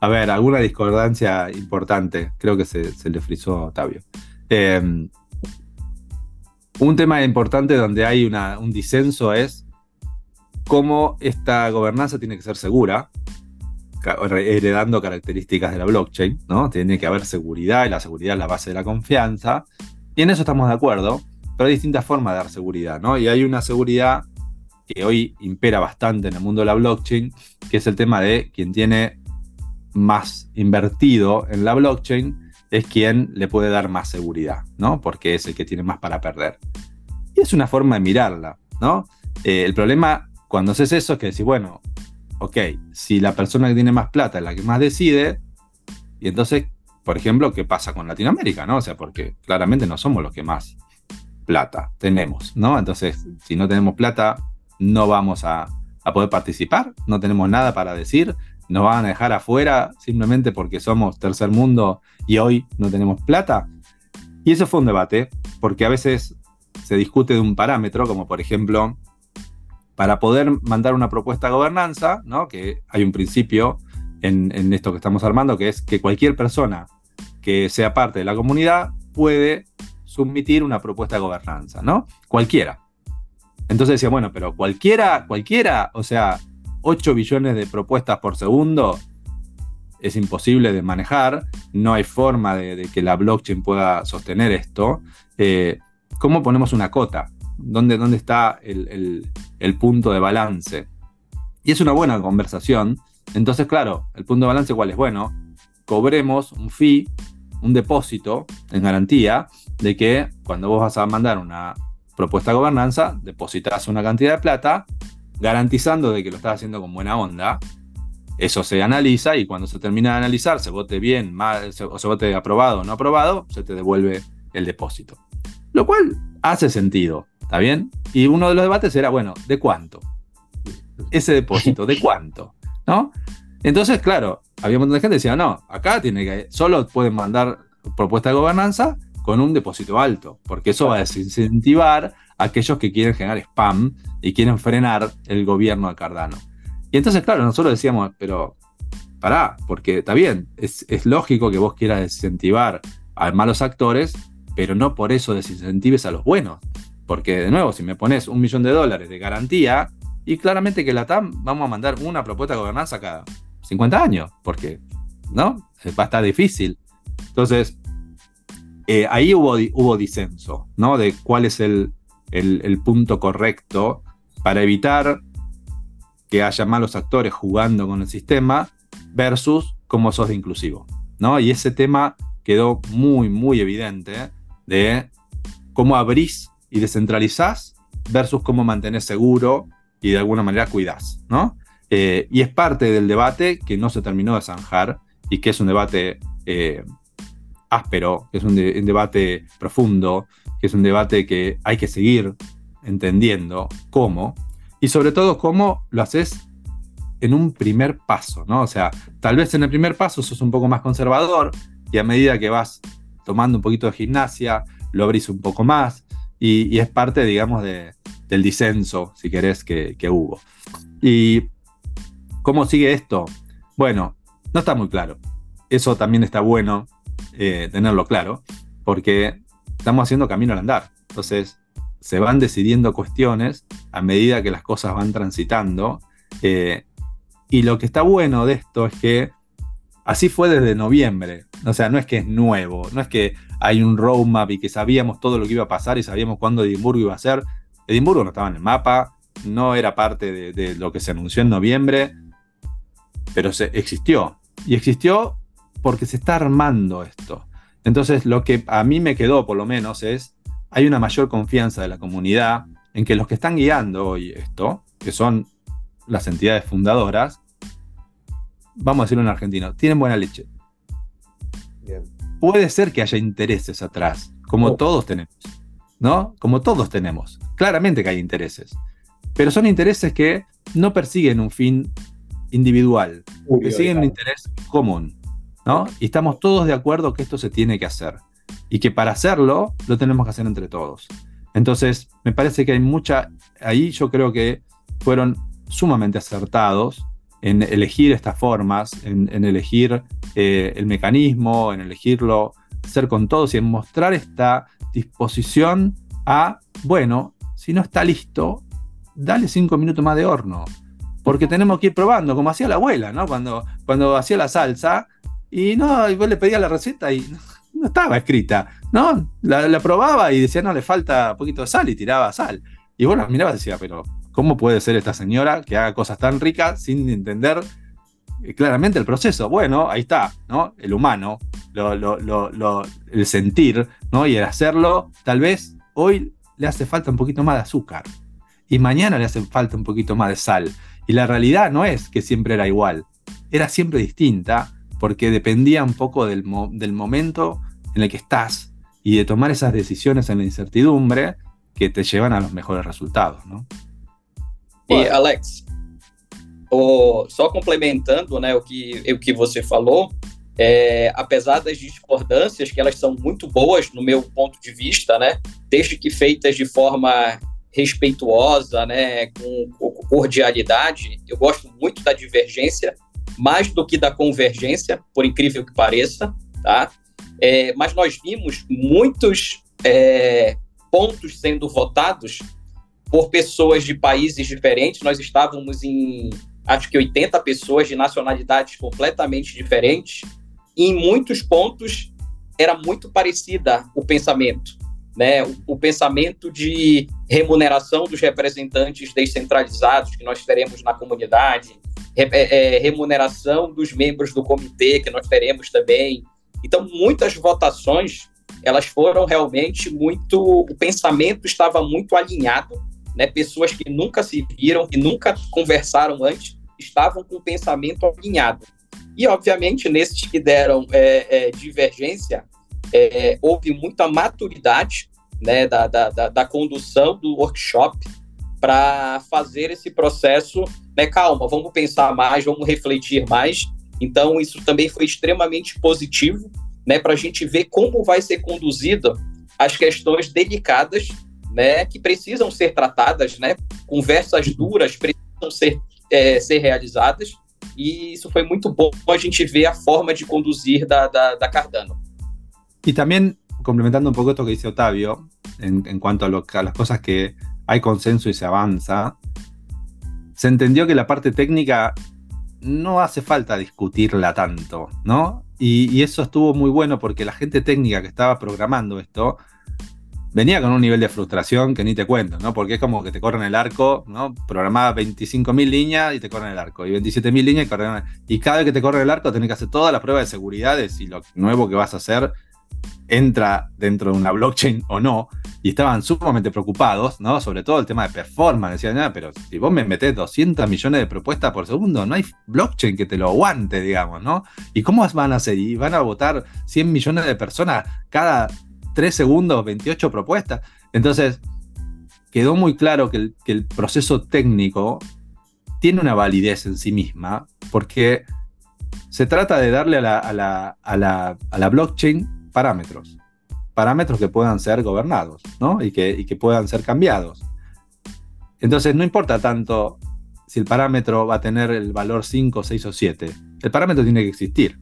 a ver, alguna discordancia importante. Creo que se, le frizó a Octavio. Em, un tema importante donde hay un disenso es cómo esta gobernanza tiene que ser segura, heredando características de la blockchain, ¿no? Tiene que haber seguridad y la seguridad es la base de la confianza. Y en eso estamos de acuerdo, pero hay distintas formas de dar seguridad, ¿no? Y hay una seguridad que hoy impera bastante en el mundo de la blockchain, que es el tema de quien tiene más invertido en la blockchain es quien le puede dar más seguridad, ¿no? Porque es el que tiene más para perder. Y es una forma de mirarla, ¿no? Eh, el problema cuando haces eso es que decís, bueno, ok, si la persona que tiene más plata es la que más decide, y entonces por ejemplo, qué pasa con Latinoamérica, ¿no? O sea, porque claramente no somos los que más plata tenemos, ¿no? Entonces, si no tenemos plata, no vamos a, poder participar, no tenemos nada para decir, nos van a dejar afuera simplemente porque somos tercer mundo y hoy no tenemos plata. Y eso fue un debate, porque a veces se discute de un parámetro, como por ejemplo, para poder mandar una propuesta a gobernanza, ¿no? que hay un principio en, esto que estamos armando, que es que cualquier persona que sea parte de la comunidad puede submitir una propuesta de gobernanza, ¿no? Cualquiera. Entonces decía, bueno, pero cualquiera, cualquiera, o sea, 8 billones de propuestas por segundo es imposible de manejar, no hay forma de, que la blockchain pueda sostener esto. Eh, ¿Cómo ponemos una cota? ¿Dónde, dónde está el, el punto de balance? Y es una buena conversación. Entonces, claro, el punto de balance cuál es? Bueno, cobremos un fee, un depósito en garantía de que cuando vos vas a mandar una propuesta de gobernanza, depositas una cantidad de plata, garantizando de que lo estás haciendo con buena onda. Eso se analiza y cuando se termina de analizar, se vote bien mal, o se vote aprobado o no aprobado, se te devuelve el depósito. Lo cual hace sentido, ¿está bien? Y uno de los debates era, bueno, ¿de cuánto? Ese depósito, ¿de cuánto? ¿No? Entonces, claro, había un montón de gente que decía, no, acá tiene que, solo pueden mandar propuesta de gobernanza con un depósito alto, porque eso va a desincentivar a aquellos que quieren generar spam y quieren frenar el gobierno de Cardano. Y entonces, claro, nosotros decíamos, pero pará, porque está bien, es, es lógico que vos quieras desincentivar a malos actores, pero no por eso desincentives a los buenos. Porque, de nuevo, si me pones un millón de dólares de garantía, y claramente que la TAM vamos a mandar una propuesta de gobernanza cada 50 años, porque, ¿no? Va a estar difícil. Entonces, eh, ahí hubo, hubo disenso, ¿no? De cuál es el, el, punto correcto para evitar que haya malos actores jugando con el sistema versus cómo sos de inclusivo, ¿no? Y ese tema quedó muy, muy evidente de cómo abrís y descentralizás versus cómo mantenés seguro y de alguna manera cuidás, ¿no? Eh, y es parte del debate que no se terminó de zanjar y que es un debate eh, áspero, que es un, debate profundo, que es un debate que hay que seguir entendiendo cómo, y sobre todo cómo lo haces en un primer paso, ¿no? O sea, tal vez en el primer paso sos un poco más conservador y a medida que vas tomando un poquito de gimnasia, lo abrís un poco más y, es parte, digamos, del disenso, si querés, que, que hubo. Y ¿Cómo sigue esto? Bueno, no está muy claro. Eso también está bueno eh, tenerlo claro, porque estamos haciendo camino al andar. Entonces, se van decidiendo cuestiones a medida que las cosas van transitando. Eh, y lo que está bueno de esto es que así fue desde noviembre. O sea, no es que es nuevo, no es que hay un roadmap y que sabíamos todo lo que iba a pasar y sabíamos cuándo Edimburgo iba a ser. Edimburgo no estaba en el mapa, no era parte de, lo que se anunció en noviembre pero se, existió. Y existió porque se está armando esto. Entonces, lo que a mí me quedó, por lo menos, es, hay una mayor confianza de la comunidad en que los que están guiando hoy esto, que son las entidades fundadoras, vamos a decirlo en argentino, tienen buena leche. Puede ser que haya intereses atrás, como oh. todos tenemos, ¿no? Como todos tenemos. Claramente que hay intereses. Pero son intereses que no persiguen un fin individual, que siguen un interés común, ¿no? Y estamos todos de acuerdo que esto se tiene que hacer y que para hacerlo lo tenemos que hacer entre todos. Entonces, me parece que hay mucha, ahí yo creo que fueron sumamente acertados en elegir estas formas, en, elegir eh, el mecanismo, en elegirlo, hacer con todos y en mostrar esta disposición a, bueno, si no está listo, dale cinco minutos más de horno porque tenemos que ir probando, como hacía la abuela, ¿no? Cuando, cuando hacía la salsa, y no, y vos le pedías la receta y no, estaba escrita, ¿no? La, probaba y decía, no, le falta un poquito de sal y tiraba sal. Y bueno, miraba y decía, pero ¿cómo puede ser esta señora que haga cosas tan ricas sin entender eh, claramente el proceso? Bueno, ahí está, ¿no? El humano, el sentir, ¿no? Y el hacerlo, tal vez hoy le hace falta un poquito más de azúcar y mañana le hace falta un poquito más de sal. Y la realidad no es que siempre era igual, era siempre distinta porque dependía un poco del, del momento en el que estás y de tomar esas decisiones en la incertidumbre que te llevan a los mejores resultados, ¿no? E Alex, o, só complementando né, o, que, o que você falou, é, apesar das discordâncias, que elas são muito boas no meu ponto de vista, né, desde que feitas de forma respeituosa, né, com, com cordialidade. Eu gosto muito da divergência, mais do que da convergência, por incrível que pareça, tá? É, mas nós vimos muitos é, pontos sendo votados por pessoas de países diferentes. Nós estávamos em, acho que 80 pessoas de nacionalidades completamente diferentes. E em muitos pontos era muito parecida o pensamento né, o, o, pensamento de remuneração dos representantes descentralizados que nós teremos na comunidade, re, é, é, remuneração dos membros do comitê que nós teremos também. Então, muitas votações elas foram realmente muito, o pensamento estava muito alinhado, né? Pessoas que nunca se viram, que nunca conversaram antes, estavam com o pensamento alinhado. E, obviamente, nesses que deram é, é, divergência, é, houve muita maturidade né, da, da, da, da condução do workshop para fazer esse processo, né, calma, vamos pensar mais, vamos refletir mais. Então, isso também foi extremamente positivo, né, para a gente ver como vai ser conduzida as questões delicadas, né, que precisam ser tratadas, né, conversas duras precisam ser, é, ser realizadas, e isso foi muito bom a gente ver a forma de conduzir da, da, da Cardano. Y también, complementando un poco esto que dice Octavio, en, en cuanto a, lo, a, las cosas que hay consenso y se avanza, se entendió que la parte técnica no hace falta discutirla tanto, ¿no? Y, y, eso estuvo muy bueno porque la gente técnica que estaba programando esto venía con un nivel de frustración que ni te cuento, ¿no? Porque es como que te corren el arco, ¿no? Programaba 25.000 líneas y te corren el arco, y 27.000 líneas y corren Y cada vez que te corren el arco tenés que hacer todas las pruebas de seguridad de si lo nuevo que vas a hacer entra dentro de una blockchain o no, y estaban sumamente preocupados, ¿no? Sobre todo el tema de performance. Decían, ah, pero si vos me metés 200 millones de propuestas por segundo, no hay blockchain que te lo aguante, digamos, ¿no? ¿Y cómo van a hacer? ¿Y van a votar 100 millones de personas cada 3 segundos, 28 propuestas? Entonces, quedó muy claro que el, proceso técnico tiene una validez en sí misma, porque se trata de darle a la blockchain parámetros. Parámetros que puedan ser gobernados, ¿no? Y que, y que puedan ser cambiados. Entonces, no importa tanto si el parámetro va a tener el valor 5, 6 o 7. El parámetro tiene que existir.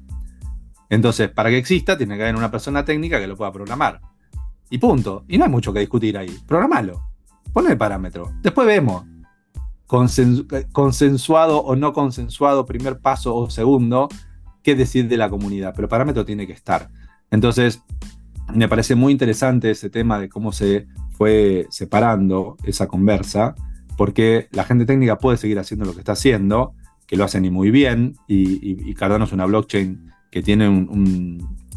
Entonces, para que exista, tiene que haber una persona técnica que lo pueda programar. Y punto. Y no hay mucho que discutir ahí. Programalo. Ponle el parámetro. Después vemos. consensuado o no consensuado, primer paso o segundo, qué decir de la comunidad. Pero el parámetro tiene que estar. Entonces, me parece muy interesante ese tema de cómo se fue separando esa conversa, porque la gente técnica puede seguir haciendo lo que está haciendo, que lo hacen y muy bien, y, Cardano es una blockchain que tiene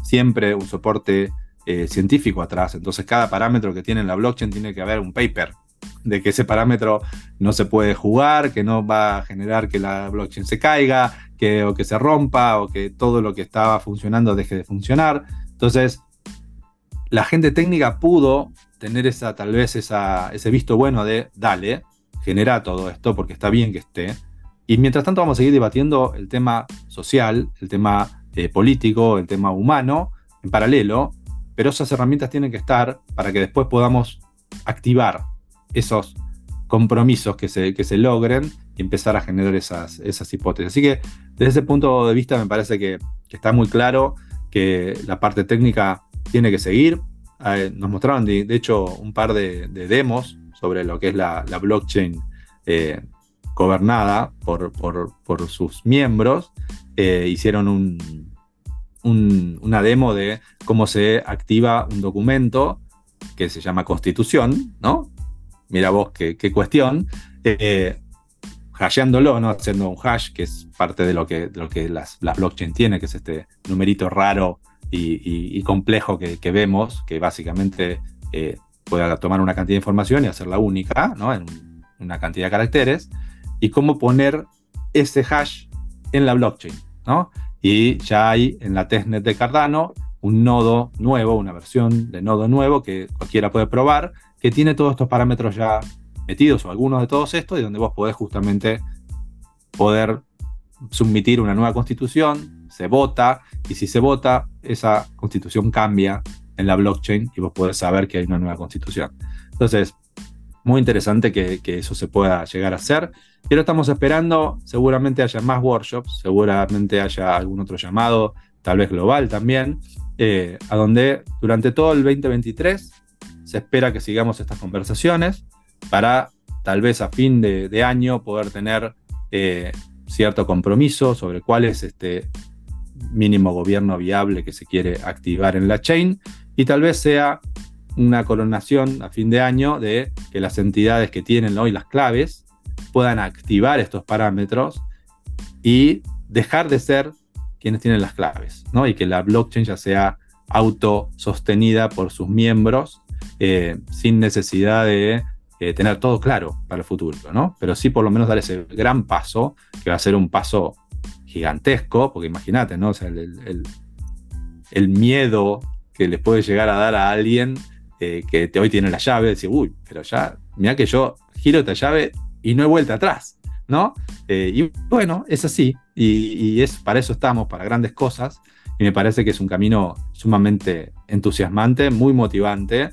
siempre un soporte eh, científico atrás, entonces cada parámetro que tiene en la blockchain tiene que haber un paper de que ese parámetro no se puede jugar, que no va a generar que la blockchain se caiga, que, o que se rompa, o que todo lo que estaba funcionando deje de funcionar. Entonces, la gente técnica pudo tener esa, tal vez ese visto bueno de, dale, genera todo esto porque está bien que esté. Y mientras tanto vamos a seguir debatiendo el tema social, el tema eh, político, el tema humano en paralelo, pero esas herramientas tienen que estar para que después podamos activar esos compromisos que se, que se logren y empezar a generar esas, esas hipótesis. Así que desde ese punto de vista me parece que, está muy claro que la parte técnica tiene que seguir. Eh, nos mostraron, de, hecho, un par de, demos sobre lo que es la, blockchain eh, gobernada por, por, sus miembros. Eh, hicieron un, una demo de cómo se activa un documento que se llama Constitución, ¿no? Mira vos qué, cuestión hasheándolo, ¿no? haciendo un hash, que es parte de lo que, lo que las, las blockchain tiene, que es este numerito raro y, complejo que, vemos, que básicamente eh, puede tomar una cantidad de información y hacerla única, ¿no? en una cantidad de caracteres, y cómo poner ese hash en la blockchain. ¿no? Y ya hay en la testnet de Cardano un nodo nuevo, una versión de nodo nuevo que cualquiera puede probar, que tiene todos estos parámetros ya metidos o algunos de todos estos y donde vos podés justamente poder submitir una nueva constitución, se vota y si se vota, esa constitución cambia en la blockchain y vos podés saber que hay una nueva constitución. Entonces, muy interesante que, eso se pueda llegar a hacer. Pero estamos esperando, seguramente haya más workshops, seguramente haya algún otro llamado, tal vez global también, eh, a donde durante todo el 2023 se espera que sigamos estas conversaciones para tal vez a fin de, año poder tener eh, cierto compromiso sobre cuál es este mínimo gobierno viable que se quiere activar en la chain y tal vez sea una coronación a fin de año de que las entidades que tienen hoy las claves puedan activar estos parámetros y dejar de ser quienes tienen las claves, ¿no? Y que la blockchain ya sea autosostenida por sus miembros eh, sin necesidad de eh, tener todo claro para el futuro, ¿no? Pero sí por lo menos dar ese gran paso, que va a ser un paso gigantesco, porque imagínate, ¿no? O sea, el, miedo que le puede llegar a dar a alguien eh, que hoy tiene la llave, decir, uy, pero ya, mira que yo giro esta llave y no he vuelta atrás, ¿no? y bueno, es así, y, es, para eso estamos, para grandes cosas, y me parece que es un camino sumamente entusiasmante, muy motivante,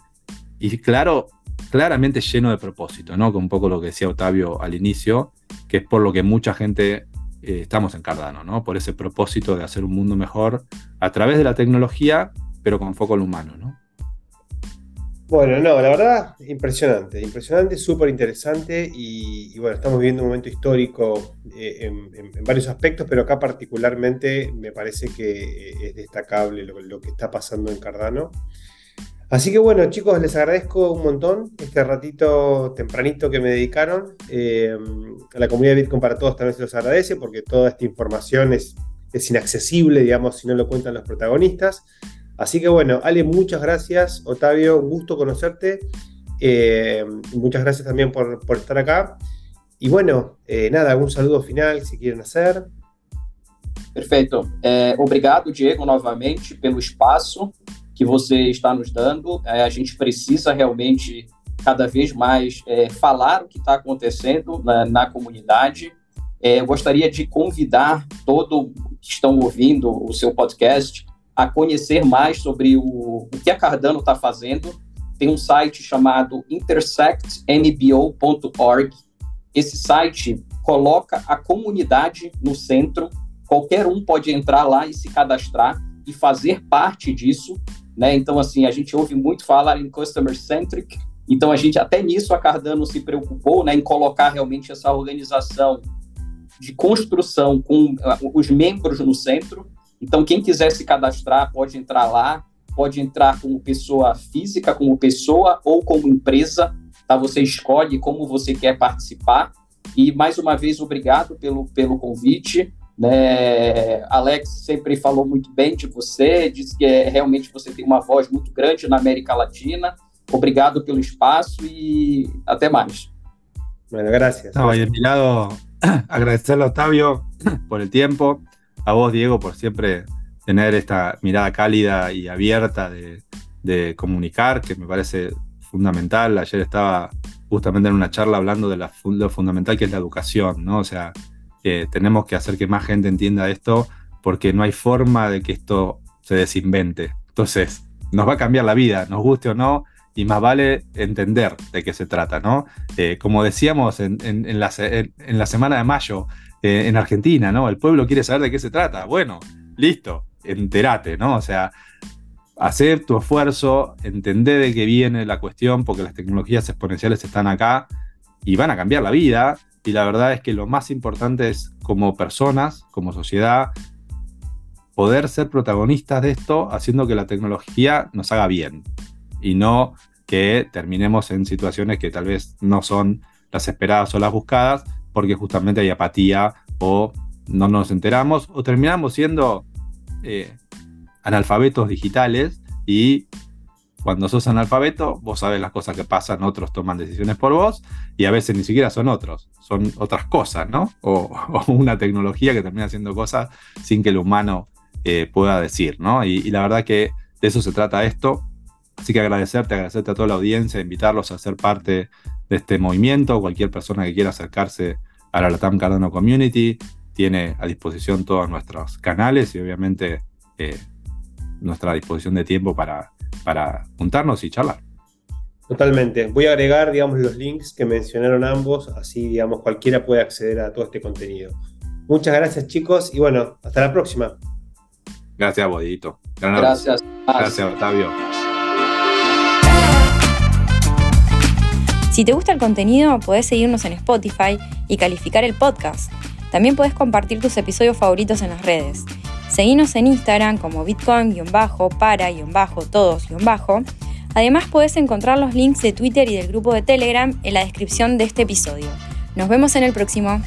y claro, claramente lleno de propósito, ¿no? Con un poco lo que decía Octavio al inicio, que es por lo que mucha gente eh, estamos en Cardano, ¿no? Por ese propósito de hacer un mundo mejor a través de la tecnología, pero con foco en humano, ¿no? Bueno, no, la verdad, impresionante, impresionante, súper interesante y, bueno, estamos viviendo un momento histórico eh, en, varios aspectos, pero acá particularmente me parece que eh, es destacable lo que está pasando en Cardano. Así que bueno, chicos, les agradezco un montón este ratito tempranito que me dedicaron. Eh, a la comunidad de Bitcoin para todos también se los agradece porque toda esta información es, es inaccesible, digamos, si no lo cuentan los protagonistas. Así que bueno, Ale, muchas gracias. Otavio, un gusto conocerte. Eh, muchas gracias también por, estar acá. Y bueno, eh, nada, algún saludo final si quieren hacer. Perfeito. obrigado, Diego, novamente pelo espaço. que você está nos dando. É, a gente precisa realmente cada vez mais é, falar o que está acontecendo na, na comunidade. Eu gostaria de convidar todo que estão ouvindo o seu podcast a conhecer mais sobre o, o que a Cardano está fazendo. Tem um site chamado intersectnbo.org. Esse site coloca a comunidade no centro. Qualquer um pode entrar lá e se cadastrar e fazer parte disso. Né? Então, assim, a gente ouve muito falar em customer centric, então a gente até nisso a Cardano se preocupou, né, em colocar realmente essa organização de construção com uh, os membros no centro. Então, quem quiser se cadastrar pode entrar lá, pode entrar como pessoa física, como pessoa ou como empresa, tá? Você escolhe como você quer participar. E mais uma vez, obrigado pelo, pelo convite. Né? Alex sempre falou muito bem de você, disse que é, realmente você tem uma voz muito grande na América Latina. Obrigado pelo espaço e até mais. Bueno, gracias. No, y de mi lado, agradecerle a Octavio por el tiempo, a vos, Diego, por siempre tener esta mirada cálida y abierta de, comunicar, que me parece fundamental. Ayer estaba justamente en una charla hablando de la, lo fundamental que es la educación, ¿no? O sea, tenemos que hacer que más gente entienda esto porque no hay forma de que esto se desinvente. Entonces, nos va a cambiar la vida, nos guste o no, y más vale entender de qué se trata, ¿no? Eh, como decíamos en, la, semana de mayo eh, en Argentina, ¿no? El pueblo quiere saber de qué se trata. Bueno, listo, entérate, ¿no? O sea, hacer tu esfuerzo, entender de qué viene la cuestión, porque las tecnologías exponenciales están acá y van a cambiar la vida y la verdad es que lo más importante es como personas, como sociedad, poder ser protagonistas de esto haciendo que la tecnología nos haga bien y no que terminemos en situaciones que tal vez no son las esperadas o las buscadas porque justamente hay apatía o no nos enteramos o terminamos siendo eh, analfabetos digitales y cuando sos analfabeto, vos sabes las cosas que pasan, otros toman decisiones por vos y a veces ni siquiera son otros, son otras cosas, ¿no? O, una tecnología que termina haciendo cosas sin que el humano eh, pueda decir, ¿no? Y, la verdad que de eso se trata esto. Así que agradecerte, agradecerte a toda la audiencia, invitarlos a ser parte de este movimiento. Cualquier persona que quiera acercarse a la Latam Cardano Community tiene a disposición todos nuestros canales y obviamente eh, nuestra disposición de tiempo para para juntarnos y charlar. Totalmente. Voy a agregar, digamos, los links que mencionaron ambos, así, digamos, cualquiera puede acceder a todo este contenido. Muchas gracias, chicos, y bueno, hasta la próxima. Gracias, Bodito. Gracias. Gracias, Octavio. Si te gusta el contenido, podés seguirnos en Spotify y calificar el podcast. También podés compartir tus episodios favoritos en las redes. Seguinos en Instagram como bitcoin-para-todos-bajo Además puedes encontrar los links de Twitter y del grupo de Telegram en la descripción de este episodio. Nos vemos en el próximo.